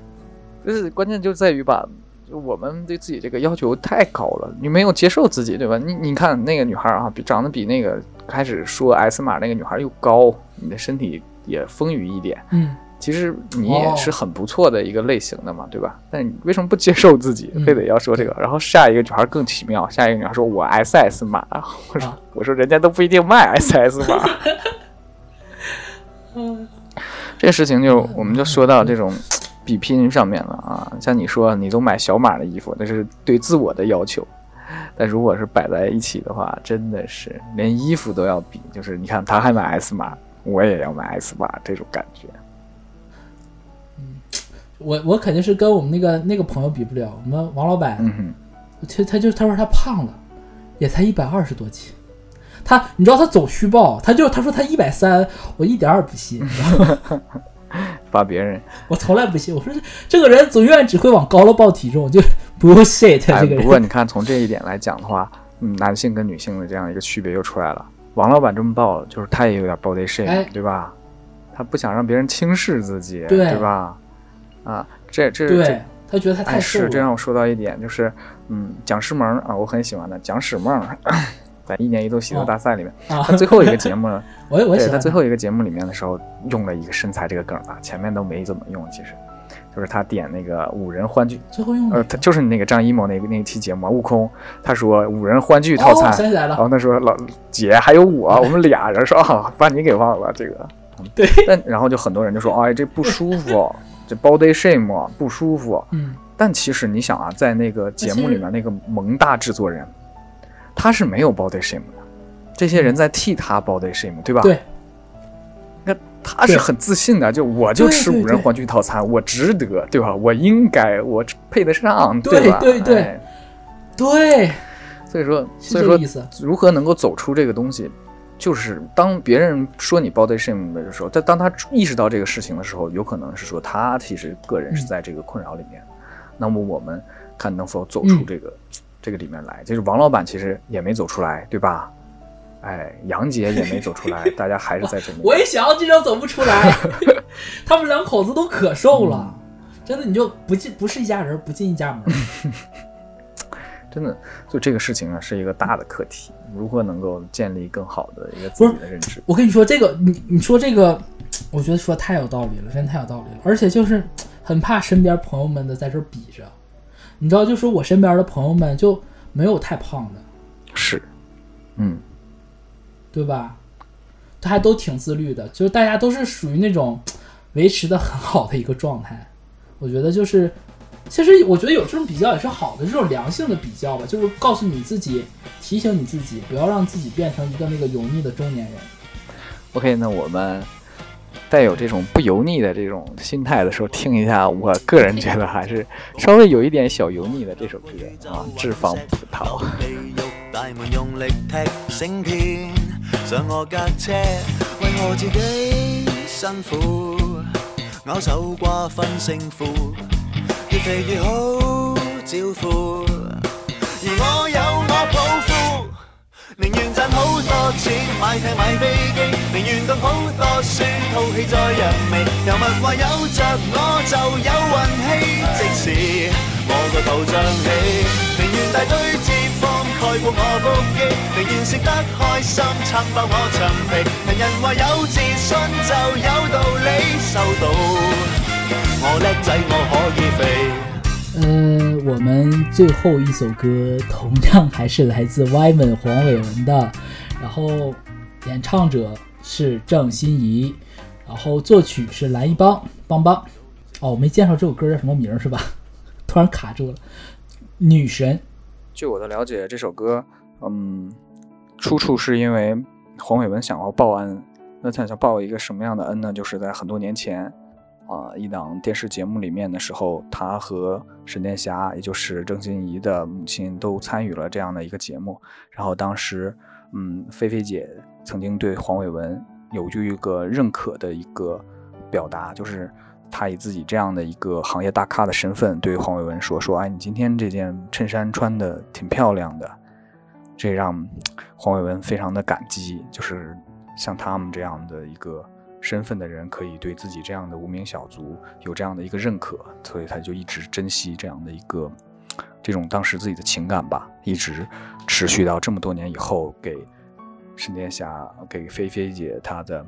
就是关键就在于吧，就我们对自己这个要求太高了，你没有接受自己，对吧？你你看那个女孩啊，比长得比那个开始说 S 码那个女孩又高，你的身体也丰腴一点。嗯，其实你也哦是很不错的一个类型的嘛，对吧？但你为什么不接受自己，嗯非得要说这个？然后下一个女孩更奇妙，下一个女孩说我 SS 码，我说、啊我说人家都不一定卖 SS 码。嗯这事情就我们就说到这种比拼上面了啊，像你说你都买小码的衣服，那是对自我的要求。但如果是摆在一起的话，真的是连衣服都要比，就是你看他还买 S 码，我也要买 S 码，这种感觉。我我肯定是跟我们那个那个朋友比不了，我们王老板，他他就他说他胖了，也才一百二十多斤。他你知道他走虚报，他就他说他一百三，我一点儿也不信，你知道吗？发别人，我从来不信。我说这这个人总永远只会往高了报体重，就 这个人。不过你看，从这一点来讲的话，嗯，男性跟女性的这样一个区别又出来了。王老板这么报，就是他也有点 body shame，、哎对吧？他不想让别人轻视自己，对吧？啊，这这这对，他觉得他哎，太瘦是，这。让我说到一点，就是，嗯，蒋诗萌啊，我很喜欢的蒋史梦，在一年一度喜剧大赛里面，啊他最后一个节目，我也我也喜欢对他最后一个节目里面的时候，用了一个身材这个梗啊，前面都没怎么用，其实，就是他点那个五人欢聚，最后用呃，他就是你那个张艺谋那个那一期节目啊，悟空，他说五人欢聚套哦，餐，想起来了，然后他说老姐还有我，我们俩人说啊，把你给忘了这个。对，但然后就很多人就说，哎，这不舒服，这 body shame 不舒服。嗯，但其实你想啊，在那个节目里面，那个蒙大制作人，他是没有 body shame 的，这些人在替他 body shame，对吧？对，那他是很自信的，就我就对对对吃五人欢聚套餐，我值得，对吧？我应该，我配得上，对吧？对对哎对，所以说，所以说。如何能够走出这个东西，就是当别人说你 body shame 的时候，但当他意识到这个事情的时候，有可能是说他其实个人是在这个困扰里面。那么我们看能否走出嗯这个、这个里面来。就是王老板其实也没走出来，对吧？哎，杨姐也没走出来，大家还是在这里。我也想要这种走不出来，他们两口子都可瘦了，嗯真的，你就不进不是一家人，不进一家门。真的，就这个事情啊，是一个大的课题，如何能够建立更好的一个自己的认知？我跟你说，这个你你说这个，我觉得说太有道理了，真的太有道理了。而且就是很怕身边朋友们的在这儿比着，你知道，就说我身边的朋友们就没有太胖的，是，嗯，对吧？他还都挺自律的，就是大家都是属于那种维持的很好的一个状态。我觉得就是，其实我觉得有这种比较也是好的，这种良性的比较吧，就是告诉你自己，提醒你自己，不要让自己变成一个那个油腻的中年人。OK，那我们带有这种不油腻的这种心态的时候，听一下，我个人觉得还是稍微有一点小油腻的这首歌啊，《脂肪葡萄》。地獄大門用力踢醒天，上我架車，為我自己辛苦？咬手瓜分勝負，肥越好招呼。而我有我抱負，寧願賺好多錢買艇買飛機，寧願當好多書套戲在人眉。又問話有着我就有運氣，即使我個頭脹起，寧願大堆脂肪蓋過我腹肌，寧願食得開心撐爆我層皮。人人話有自信就有道理，收到我叻仔我可以飛。呃，我们最后一首歌同样还是来自 Wyman 黃偉文的，然后演唱者是郑欣宜，然后作曲是蓝一邦邦邦。哦，我没介绍这首歌叫什么名是吧？突然卡住了。女神，据我的了解，这首歌，嗯，出处是因为黄伟文想要报恩。那他想报一个什么样的恩呢？就是在很多年前，啊、一档电视节目里面的时候，他和沈殿霞，也就是郑欣宜的母亲，都参与了这样的一个节目。然后当时，嗯，菲菲姐曾经对黄伟文有一个认可的一个表达，就是他以自己这样的一个行业大咖的身份对黄伟文说：“说，哎，你今天这件衬衫穿的挺漂亮的。”这让黄伟文非常的感激，就是像他们这样的一个身份的人，可以对自己这样的无名小卒有这样的一个认可，所以他就一直珍惜这样的一个这种当时自己的情感吧，一直持续到这么多年以后，给沈殿霞、给菲菲姐她的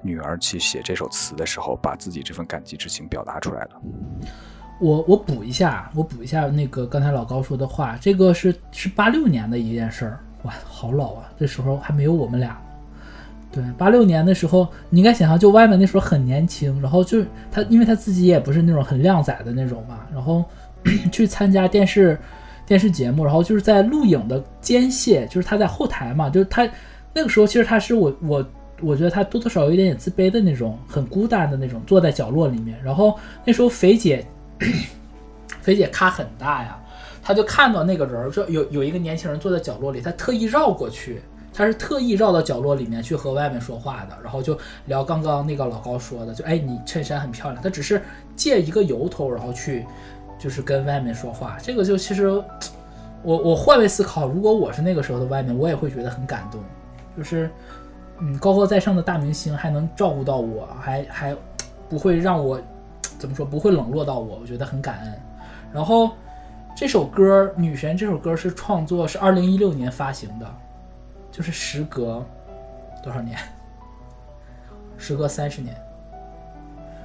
女儿去写这首词的时候，把自己这份感激之情表达出来了。我我补一下，我补一下那个刚才老高说的话，这个是是八六年的一件事儿，哇，好老啊，这时候还没有我们俩呢。对，八六年的时候，你应该想象，就外面那时候很年轻，然后就他，因为他自己也不是那种很靓仔的那种嘛，然后 去参加电视电视节目，然后就是在录影的间隙，就是他在后台嘛，就是他那个时候其实他是我我我觉得他多多少少有一点点自卑的那种，很孤单的那种，坐在角落里面。然后那时候肥姐，肥姐咖很大呀，她就看到那个人儿，说有有一个年轻人坐在角落里，她特意绕过去，他是特意绕到角落里面去和外面说话的，然后就聊刚刚那个老高说的，就哎你衬衫很漂亮，他只是借一个由头，然后去就是跟外面说话，这个就其实我我换位思考，如果我是那个时候的外面，我也会觉得很感动，就是嗯高高在上的大明星还能照顾到我，还还不会让我怎么说不会冷落到我，我觉得很感恩。然后这首歌《女神》这首歌是创作是二零一六年发行的，就是时隔多少年？时隔三十年，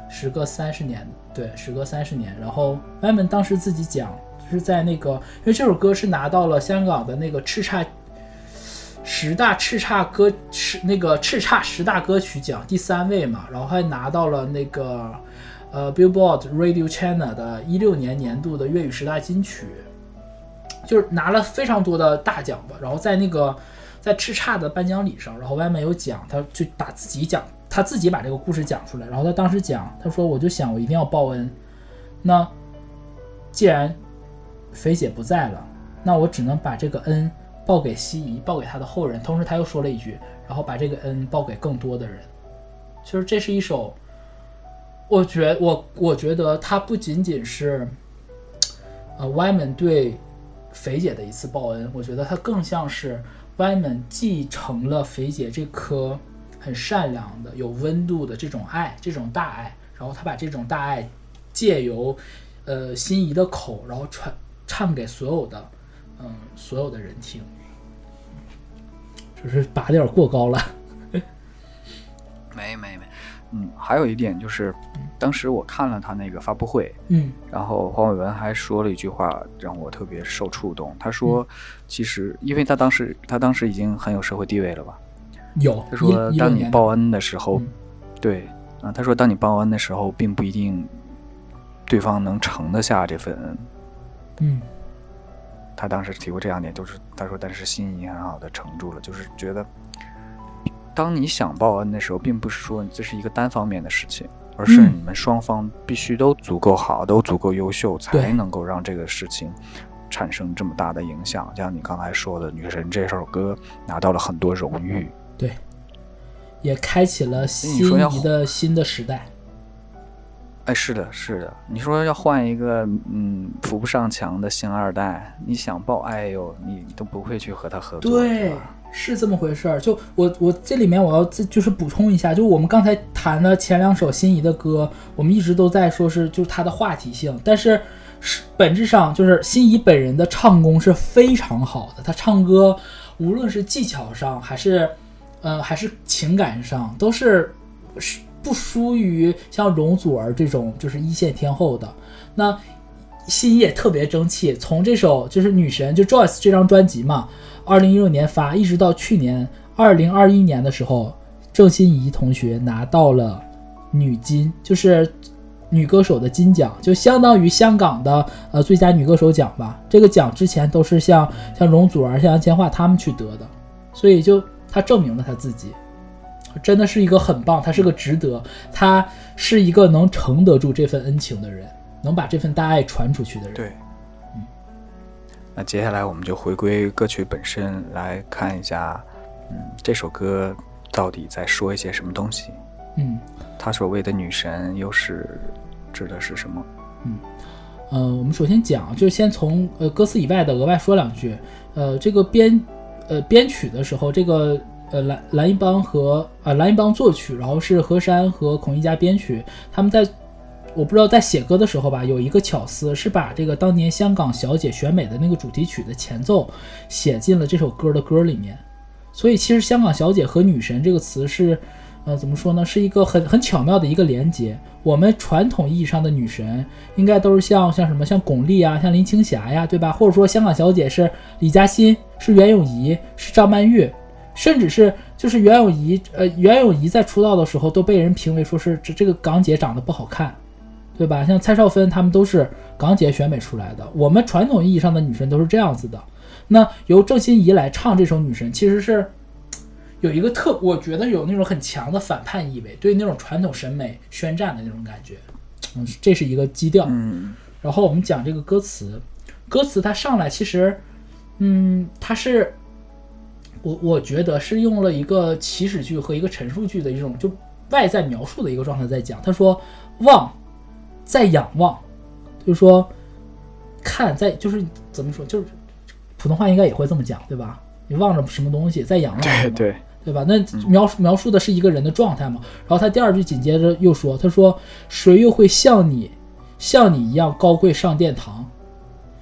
时隔三十年，对，时隔三十年。然后 y 们当时自己讲，就是在那个，因为这首歌是拿到了香港的那个叱咤十大叱咤歌是那个叱咤十大歌曲奖第三位嘛，然后还拿到了那个呃 Billboard Radio China 的一六年年度的粤语十大金曲，就是拿了非常多的大奖吧。然后在那个在叱咤的颁奖礼上，然后外面有讲，他就把自己讲，他自己把这个故事讲出来。然后他当时讲，他说我就想我一定要报恩，那既然肥姐不在了，那我只能把这个恩报给西夷，报给他的后人。同时他又说了一句，然后把这个恩报给更多的人。其实这是一首，我觉我我觉得它不仅仅是，呃，Wyman 对肥姐的一次报恩，我觉得它更像是 Wyman 继承了肥姐这颗很善良的、有温度的这种爱，这种大爱，然后他把这种大爱借由呃心仪的口，然后传唱给所有的嗯所有的人听，就是拔的有点过高了。没 没没，嗯，还有一点就是，当时我看了他那个发布会，嗯然后黄伟文还说了一句话让我特别受触动。他说，其实因为他当时他当时已经很有社会地位了吧？有他说，当你报恩的时候，嗯对啊，他说当你报恩的时候，并不一定对方能承得下这份恩。嗯他当时提过这两点，就是他说，但是心已经很好的承住了，就是觉得，当你想报恩的时候，并不是说这是一个单方面的事情，而是嗯你们双方必须都足够好，都足够优秀，才能够让这个事情产生这么大的影响。像你刚才说的，《女神》这首歌拿到了很多荣誉，对，也开启了你心说要仪的新的时代。哎，是的，是的。你说要换一个嗯扶不上墙的星二代，你想报，哎呦，你都不会去和他合作，对是吧？，是这么回事儿。就我我这里面我要自就是补充一下，就我们刚才谈的前两首心仪的歌，我们一直都在说是就是它的话题性，但是是本质上就是心仪本人的唱功是非常好的，他唱歌无论是技巧上还是呃还是情感上都是是不输于像容祖儿这种就是一线天后的。那心仪也特别争气，从这首就是女神就 Joyce 这张专辑嘛，二零一六年发，一直到去年二零二一年的时候，郑欣宜同学拿到了女金，就是女歌手的金奖，就相当于香港的呃最佳女歌手奖吧。这个奖之前都是像像容祖儿、像杨千嬅他们去得的，所以就她证明了她自己，真的是一个很棒，她是个值得，她是一个能承得住这份恩情的人，能把这份大爱传出去的人。对，那接下来我们就回归歌曲本身来看一下，嗯，这首歌到底在说一些什么东西？嗯。他所谓的女神又是指的是什么？嗯呃，我们首先讲，就是先从呃歌词以外的额外说两句。呃，这个编呃编曲的时候，这个呃蓝蓝一帮和呃蓝一帮作曲，然后是何山和孔一家编曲。他们在我不知道在写歌的时候吧，有一个巧思是把这个当年香港小姐选美的那个主题曲的前奏写进了这首歌的歌里面。所以其实香港小姐和女神这个词是。呃，怎么说呢？是一个很很巧妙的一个连接。我们传统意义上的女神，应该都是像像什么，像巩俐啊，像林青霞呀，对吧？或者说香港小姐是李嘉欣，是袁咏仪，是张曼玉，甚至是就是袁咏仪，呃，袁咏仪在出道的时候都被人评为说是这这个港姐长得不好看，对吧？像蔡少芬她们都是港姐选美出来的。我们传统意义上的女神都是这样子的。那由郑欣宜来唱这首《女神》，其实是。有一个特，我觉得有那种很强的反叛意味，对那种传统审美宣战的那种感觉。嗯，这是一个基调。嗯然后我们讲这个歌词，歌词它上来其实，嗯，它是我我觉得是用了一个祈使句和一个陈述句的一种就外在描述的一个状态在讲。他说望，在仰望，就是说看在就是怎么说，就是普通话应该也会这么讲，对吧？你望着什么东西，在仰望什么，对对，对吧？那描述描述的是一个人的状态嘛。然后他第二句紧接着又说：“他说谁又会像你，像你一样高贵上殿堂？”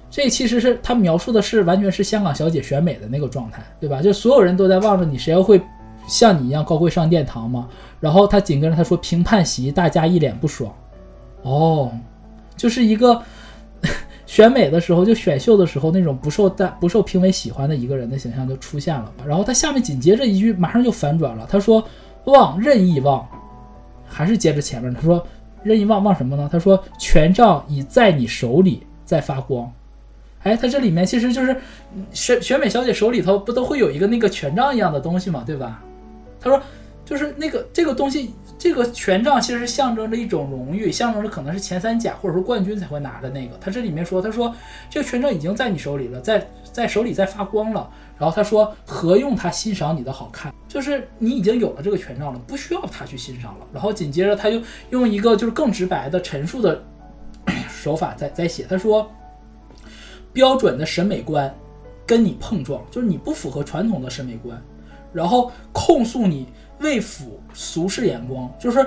这其实是他描述的是完全是香港小姐选美的那个状态，对吧？就所有人都在望着你，谁又会像你一样高贵上殿堂吗？然后他紧跟着他说：“评判席，大家一脸不爽。”哦，就是一个 选美的时候，就选秀的时候那种不受大不受评委喜欢的一个人的形象就出现了吧。然后他下面紧接着一句马上就反转了，他说：“望任意望。”还是接着前面，他说：“任意望望什么呢？”他说：“权杖已在你手里，在发光。”哎，他这里面其实就是选选美小姐手里头不都会有一个那个权杖一样的东西嘛，对吧？他说，就是那个这个东西，这个权杖其实象征着一种荣誉，象征着可能是前三甲或者说冠军才会拿的那个。他这里面说，他说这个权杖已经在你手里了，在在手里在发光了。然后他说，何用他欣赏你的好看？就是你已经有了这个权杖了，不需要他去欣赏了。然后紧接着他就用一个就是更直白的陈述的手法在在写，他说。标准的审美观跟你碰撞，就是你不符合传统的审美观，然后控诉你未符俗世眼光，就是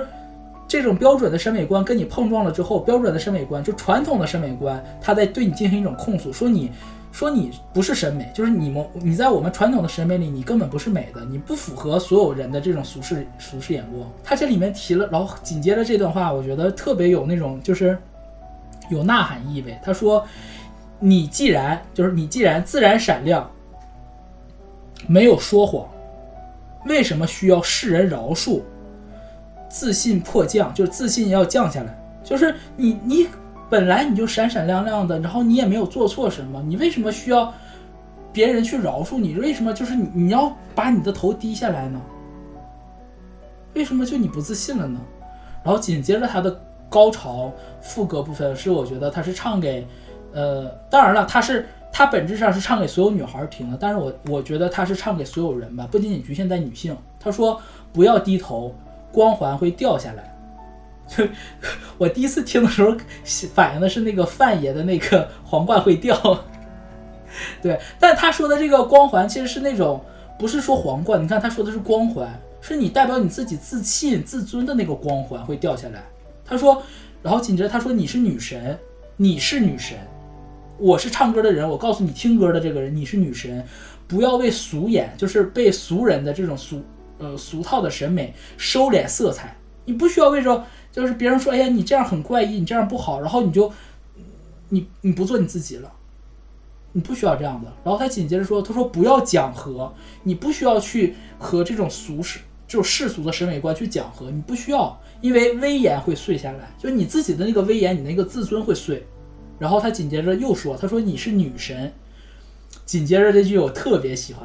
这种标准的审美观跟你碰撞了之后，标准的审美观就传统的审美观，他在对你进行一种控诉，说你说你不是审美，就是你们你在我们传统的审美里，你根本不是美的，你不符合所有人的这种俗世俗世眼光。他这里面提了，然后紧接着这段话，我觉得特别有那种就是有呐喊意味。他说。你既然就是你既然自然闪亮，没有说谎，为什么需要世人饶恕？自信迫降，就是自信要降下来，就是你你本来你就闪闪亮亮的，然后你也没有做错什么，你为什么需要别人去饶恕你？为什么就是你你要把你的头低下来呢？为什么就你不自信了呢？然后紧接着他的高潮副歌部分是我觉得他是唱给。呃，当然了，他是他本质上是唱给所有女孩听的，但是我我觉得他是唱给所有人吧，不仅仅局限在女性。他说不要低头，光环会掉下来。就 我第一次听的时候，反映的是那个范爷的那个皇冠会掉。对，但他说的这个光环其实是那种不是说皇冠，你看他说的是光环，是你代表你自己自信自尊的那个光环会掉下来。他说，然后紧接着他说你是女神，你是女神。我是唱歌的人，我告诉你听歌的这个人，你是女神，不要为俗眼，就是被俗人的这种俗呃俗套的审美收敛色彩。你不需要为着就是别人说，哎呀你这样很怪异，你这样不好，然后你就你你不做你自己了，你不需要这样的。然后他紧接着说，他说不要讲和，你不需要去和这种俗世就是世俗的审美观去讲和，你不需要，因为威严会碎下来，就你自己的那个威严，你那个自尊会碎。然后他紧接着又说：“他说你是女神。”紧接着这句我特别喜欢，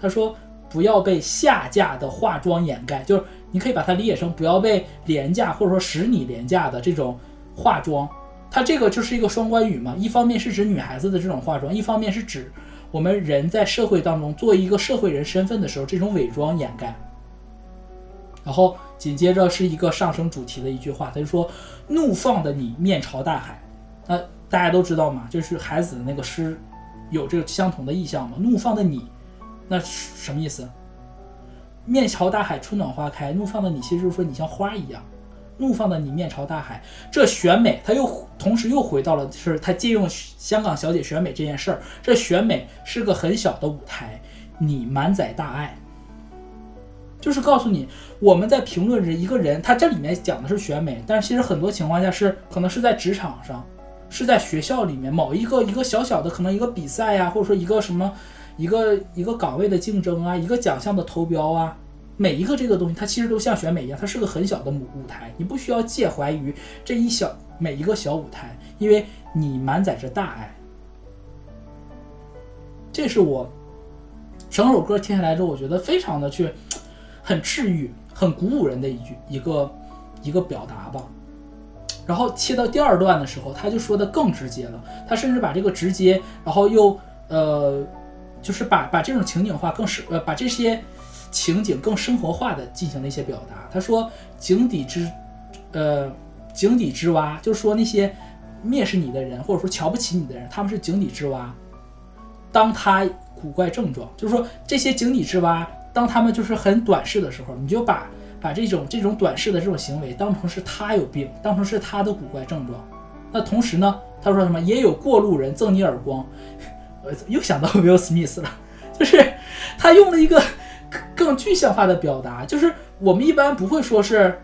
他说：“不要被下架的化妆掩盖。”就是你可以把它理解成不要被廉价或者说使你廉价的这种化妆。它这个就是一个双关语嘛，一方面是指女孩子的这种化妆，一方面是指我们人在社会当中作为一个社会人身份的时候这种伪装掩盖。然后紧接着是一个上升主题的一句话，他就说：“怒放的你面朝大海。”那大家都知道嘛，就是海子的那个诗，有这个相同的意象嘛。怒放的你，那什么意思？面朝大海，春暖花开。怒放的你，其实就是说你像花一样。怒放的你，面朝大海。这选美，他又同时又回到了，是他借用香港小姐选美这件事儿。这选美是个很小的舞台，你满载大爱，就是告诉你，我们在评论着一个人，他这里面讲的是选美，但是其实很多情况下是可能是在职场上。是在学校里面某一个一个小小的可能一个比赛呀、或者说一个什么一个一个岗位的竞争啊，一个奖项的投标啊，每一个这个东西，它其实都像选美一样，它是个很小的舞舞台，你不需要介怀于这一小每一个小舞台，因为你满载着大爱。这是我整首歌听下来之后，我觉得非常的去很治愈、很鼓舞人的一句一个一个表达吧。然后切到第二段的时候，他就说的更直接了，他甚至把这个直接，然后又呃，就是把把这种情景化更是呃把这些情景更生活化的进行了一些表达。他说井底之呃井底之蛙，就是说那些蔑视你的人，或者说瞧不起你的人，他们是井底之蛙。当他古怪症状，就是说这些井底之蛙，当他们就是很短视的时候，你就把把这种这种短视的这种行为当成是他有病，当成是他的古怪症状。那同时呢，他说什么也有过路人赠你耳光，我又想到 Will Smith 了，就是他用了一个更具象化的表达，就是我们一般不会说是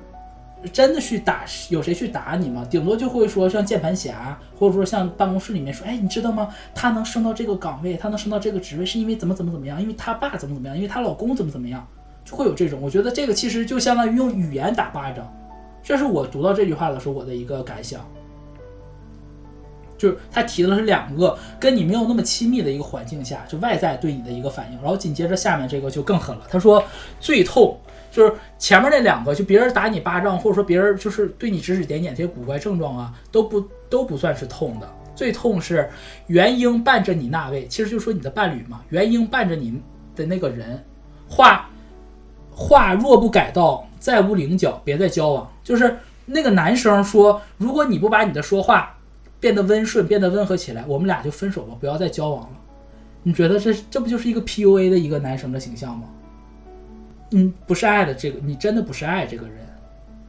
真的去打有谁去打你吗？顶多就会说像键盘侠，或者说像办公室里面说，哎，你知道吗？他能升到这个岗位，他能升到这个职位，是因为怎么怎么怎么样？因为他爸怎么怎么样？因为他老公怎么怎么样？会有这种。我觉得这个其实就相当于用语言打巴掌，这是我读到这句话的时候我的一个感想。就是他提的是两个跟你没有那么亲密的一个环境下，就外在对你的一个反应，然后紧接着下面这个就更狠了。他说最痛就是前面那两个，就别人打你巴掌，或者说别人就是对你指指点点这些古怪症状啊，都不都不算是痛的。最痛是元婴伴着你那位，其实就是说你的伴侣嘛，元婴伴着你的那个人，话话若不改道，再无棱角，别再交往。就是那个男生说，如果你不把你的说话变得温顺，变得温和起来，我们俩就分手吧，不要再交往了。你觉得这这不就是一个 PUA 的一个男生的形象吗？嗯，不是爱的这个，你真的不是爱这个人。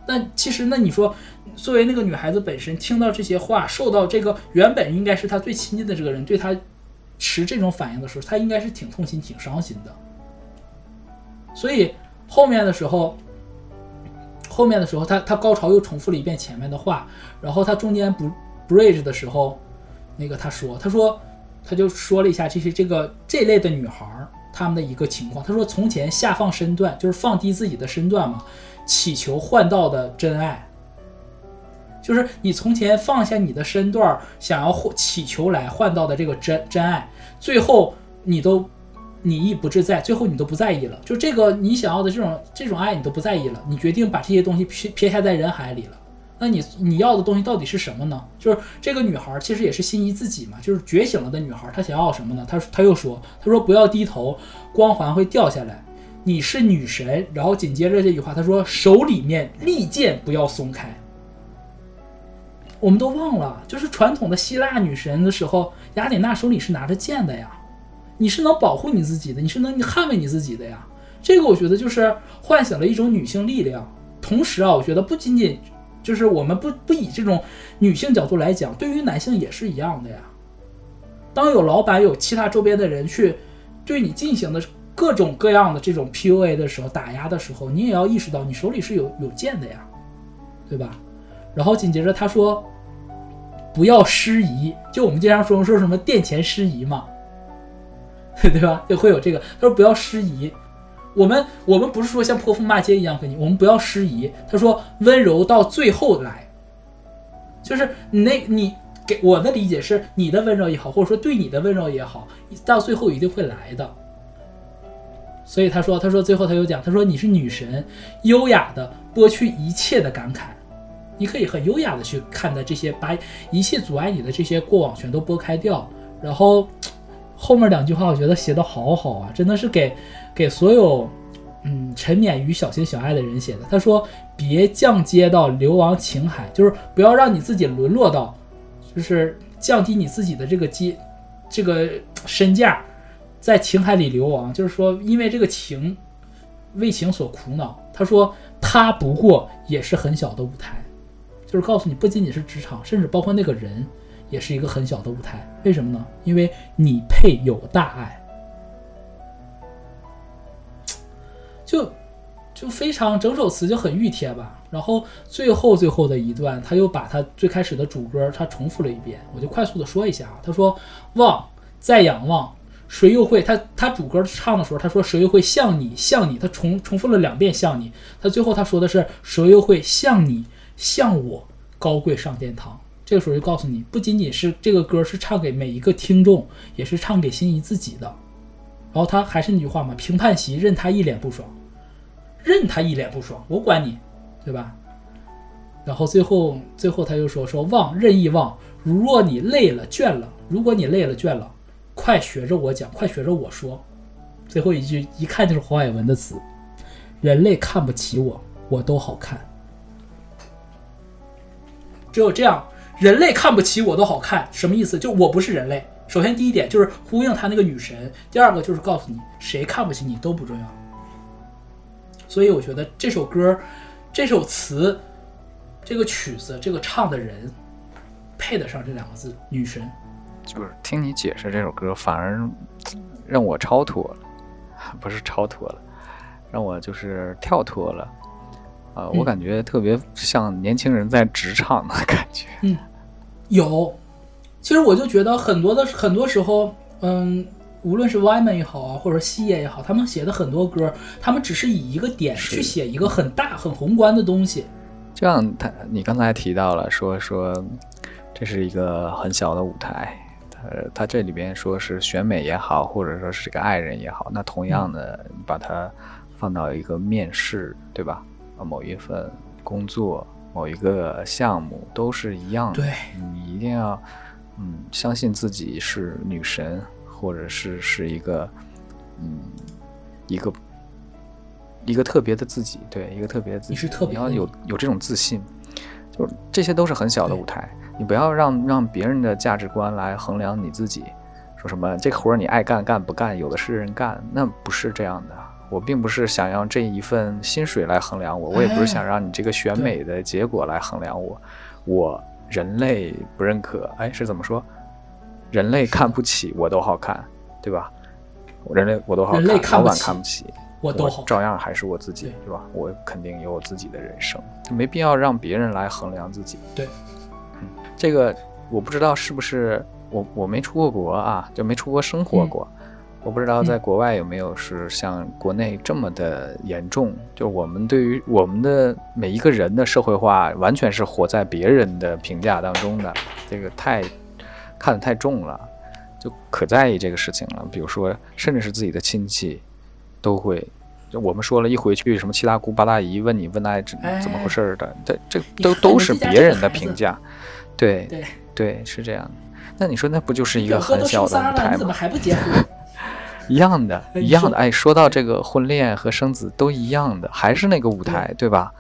那其实，那你说，作为那个女孩子本身听到这些话，受到这个原本应该是她最亲近的这个人对她持这种反应的时候，她应该是挺痛心、挺伤心的。所以后面的时候，后面的时候，他他高潮又重复了一遍前面的话，然后他中间不 bridge 的时候，那个他说，他说他就说了一下这些这个这类的女孩儿她们的一个情况。他说从前下放身段，就是放低自己的身段嘛，祈求换到的真爱。就是你从前放下你的身段，想要获祈求来换到的这个真真爱，最后你都你亦不自在，最后你都不在意了。就这个你想要的这种这种爱，你都不在意了，你决定把这些东西撇撇下在人海里了。那你你要的东西到底是什么呢？就是这个女孩其实也是心仪自己嘛，就是觉醒了的女孩，她想要什么呢？她她又说，她说不要低头，光环会掉下来。你是女神，然后紧接着这句话，她说手里面利剑不要松开。我们都忘了，就是传统的希腊女神的时候，雅典娜手里是拿着剑的呀。你是能保护你自己的，你是能捍卫你自己的呀。这个我觉得就是唤醒了一种女性力量。同时啊，我觉得不仅仅就是我们不不以这种女性角度来讲，对于男性也是一样的呀。当有老板有其他周边的人去对你进行的各种各样的这种 PUA 的时候，打压的时候，你也要意识到你手里是有有剑的呀，对吧？然后紧接着他说，不要失仪，就我们经常说说什么殿前失仪嘛，对吧？就会有这个。他说不要失仪，我们我们不是说像泼妇骂街一样跟你，我们不要失仪。他说温柔到最后来，就是你那你给我的理解是你的温柔也好，或者说对你的温柔也好，到最后一定会来的。所以他说，他说最后他又讲，他说你是女神，优雅的剥去一切的感慨。你可以很优雅的去看待这些，把一切阻碍你的这些过往全都拨开掉。然后后面两句话，我觉得写的好好啊，真的是给给所有嗯沉湎于小情小爱的人写的。他说：“别降阶到流亡情海，就是不要让你自己沦落到，就是降低你自己的这个阶这个身价，在情海里流亡。就是说，因为这个情为情所苦恼。”他说：“他不过也是很小的舞台。”就是告诉你，不仅仅是职场，甚至包括那个人，也是一个很小的舞台。为什么呢？因为你配有大爱。就就非常整首词就很熨帖吧。然后最后最后的一段，他又把他最开始的主歌他重复了一遍，我就快速的说一下啊。他说：“望，再仰望，谁又会？他他主歌唱的时候，他说谁又会像你像你？他重重复了两遍像你。他最后他说的是谁又会像你？”像我高贵上殿堂，这个时候就告诉你，不仅仅是这个歌是唱给每一个听众，也是唱给心仪自己的。然后他还是那句话嘛，评判席任他一脸不爽。任他一脸不爽，我管你，对吧？然后最后最后他就说说忘任意忘，如若你累了倦了，如果你累了倦了，快学着我讲，快学着我说。最后一句一看就是黄伟文的词，人类看不起我，我都好看。只有这样，人类看不起我都好看，什么意思？就我不是人类。首先第一点就是呼应他那个女神，第二个就是告诉你谁看不起你都不重要。所以我觉得这首歌、这首词、这个曲子、这个唱的人，配得上这两个字“女神就是听你解释这首歌，反而让我超脱了，不是超脱了，让我就是跳脱了。啊、我嗯感觉特别像年轻人在职场的感觉。”。有，其实我就觉得很多的很多时候，嗯，无论是 Y 们也好啊，或者西野也好，他们写的很多歌，他们只是以一个点去写一个很大很宏观的东西。就像他，你刚才提到了说说，这是一个很小的舞台，他他这里边说是选美也好，或者说是这个爱人也好，那同样的，你把它放到一个面试，对吧？啊，某一份工作，某一个项目都是一样的。对，你一定要，嗯，相信自己是女神，或者是是一个，嗯，一个一个特别的自己，对，一个特别的自己，你是特别你要有有这种自信，就是这些都是很小的舞台，你不要让让别人的价值观来衡量你自己，说什么这个活儿你爱干干不干，有的是人干，那不是这样的。我并不是想用这一份薪水来衡量我，我也不是想让你这个选美的结果来衡量我。我人类不认可，哎，是怎么说？人类看不起我都好看，对吧？我人类我都好看，老板看不起，我都好照样还是我自己对，吧？我肯定有我自己的人生，没必要让别人来衡量自己。对，嗯，这个我不知道是不是我我没出过国啊，就没出国生活嗯过，我不知道在国外有没有是像国内这么的严重，就我们对于我们的每一个人的社会化，完全是活在别人的评价当中的，这个太看得太重了。就可在意这个事情了，比如说，甚至是自己的亲戚，都会，就我们说了一回去，什么七大姑八大姨问你问那怎么回事的，这这都都是别人的评价，对对，对，是这样的。那你说那不就是一个很小的舞台吗怎么吗？还不结婚？一样的，一样的。哎，说到这个婚恋和生子都一样的，还是那个舞台，对吧？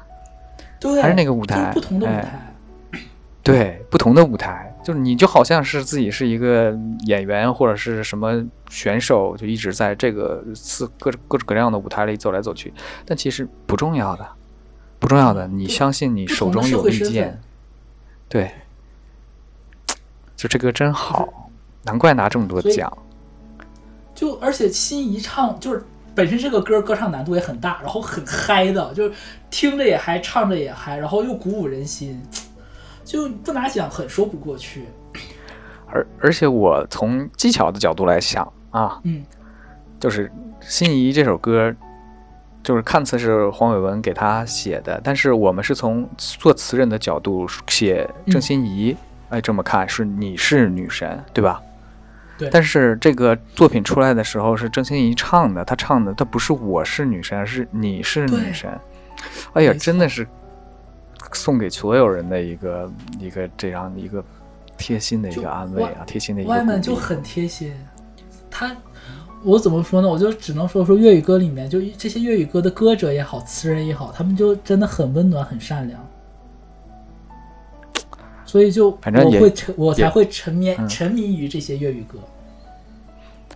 对，还是那个舞台不同的舞哎台。对，不同的舞台，就是你就好像是自己是一个演员或者是什么选手，就一直在这个四各各种各样的舞台里走来走去，但其实不重要的，不重要的。你相信你手中有利剑对，就这个真好，难怪拿这么多奖。就而且心仪唱就是本身这个歌歌唱难度也很大，然后很嗨的，就是听着也嗨，唱着也嗨，然后又鼓舞人心，就不拿奖很说不过去。而而且我从技巧的角度来想啊，嗯，就是《心仪》这首歌，就是看似是黄伟文给他写的，但是我们是从作词人的角度写郑欣宜，哎，这么看是你是女神，对吧？对但是这个作品出来的时候是郑欣宜唱的，她唱的她不是我是女神，而是你是女神。哎呀，真的是送给所有人的一个一个这样的一个贴心的一个安慰啊，贴心的一个鼓外面就很贴心，他。我怎么说呢？我就只能说说粤语歌里面，就这些粤语歌的歌者也好，词人也好，他们就真的很温暖、很善良。所以就反正也我会沉，我才会沉迷嗯沉迷于这些粤语歌。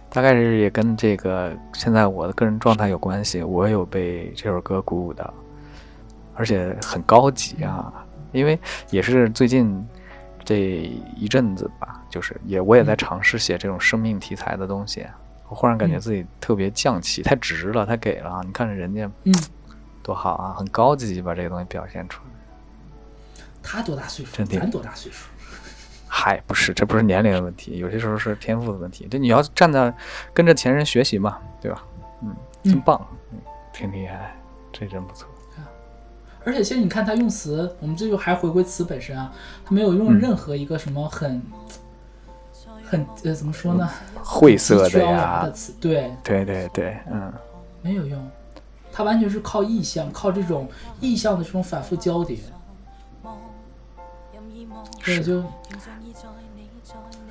大概是也跟这个现在我的个人状态有关系，我有被这首歌鼓舞到，而且很高级啊，因为也是最近这一阵子吧，就是也我也在嗯尝试写这种生命题材的东西，我忽然感觉嗯自己特别降气，太直了，太给了啊，你看着人家嗯，多好啊，很高级，把这个东西表现出来。他多大岁数？真的咱多大岁数？嗨，不是，这不是年龄的问题，有些时候是天赋的问题。这你要站在跟着前人学习嘛，对吧？嗯，真嗯棒，嗯，挺厉害，这真不错。而且现在你看他用词，我们这就还回归词本身啊，他没有用嗯任何一个什么很、很呃怎么说呢？晦涩的呀的，词，对，对对对，嗯，没有用。他完全是靠意象，靠这种意象的这种反复交叠，所以就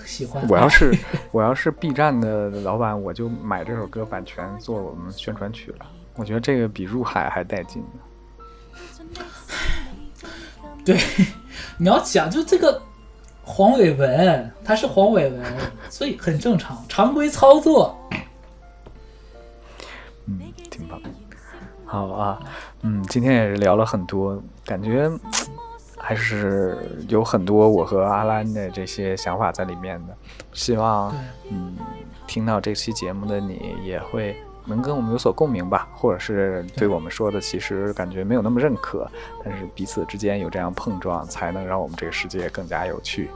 喜欢。我要是 我要是 B 站的老板，我就买这首歌版权做我们宣传曲了。我觉得这个比入海还带劲呢。对，你要讲就这个黄伟文，他是黄伟文，所以很正常，常规操作。嗯，挺棒。好啊，嗯，今天也是聊了很多，感觉还是有很多我和阿兰的这些想法在里面的。希望，嗯，听到这期节目的你也会能跟我们有所共鸣吧，或者是对我们说的其实感觉没有那么认可，但是彼此之间有这样碰撞，才能让我们这个世界更加有趣。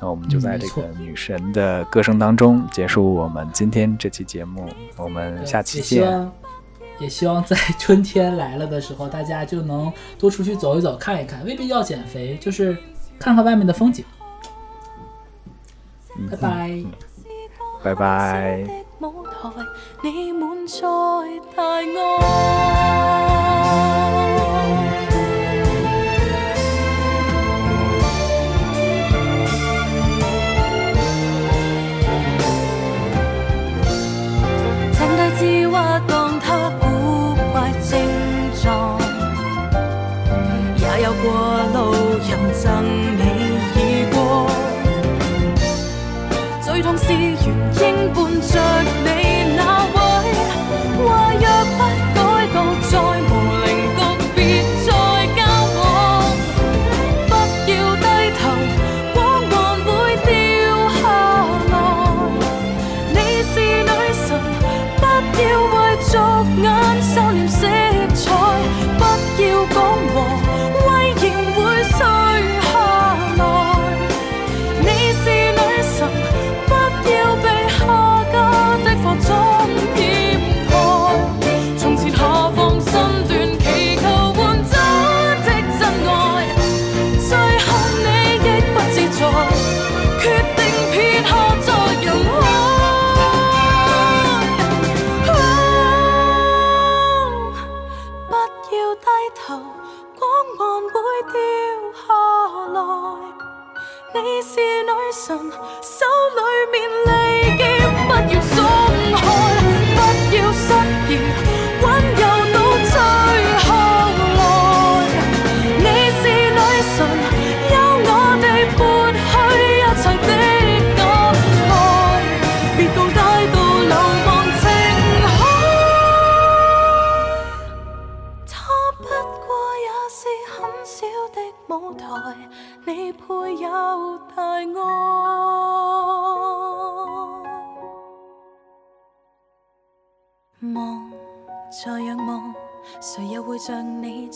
那我们就在这个女神的歌声当中结束我们今天这期节目，我们下期见。也希望在春天来了的时候，大家就能多出去走一走、看一看，未必要减肥，就是看看外面的风景。嗯拜拜。拜拜。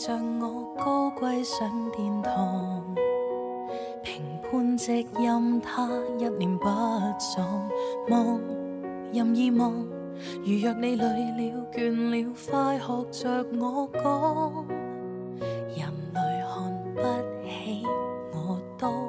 像我高贵上殿堂，评判直任他一念不重，望任意望，如若你累了倦了，快学着我讲，人类看不起我都。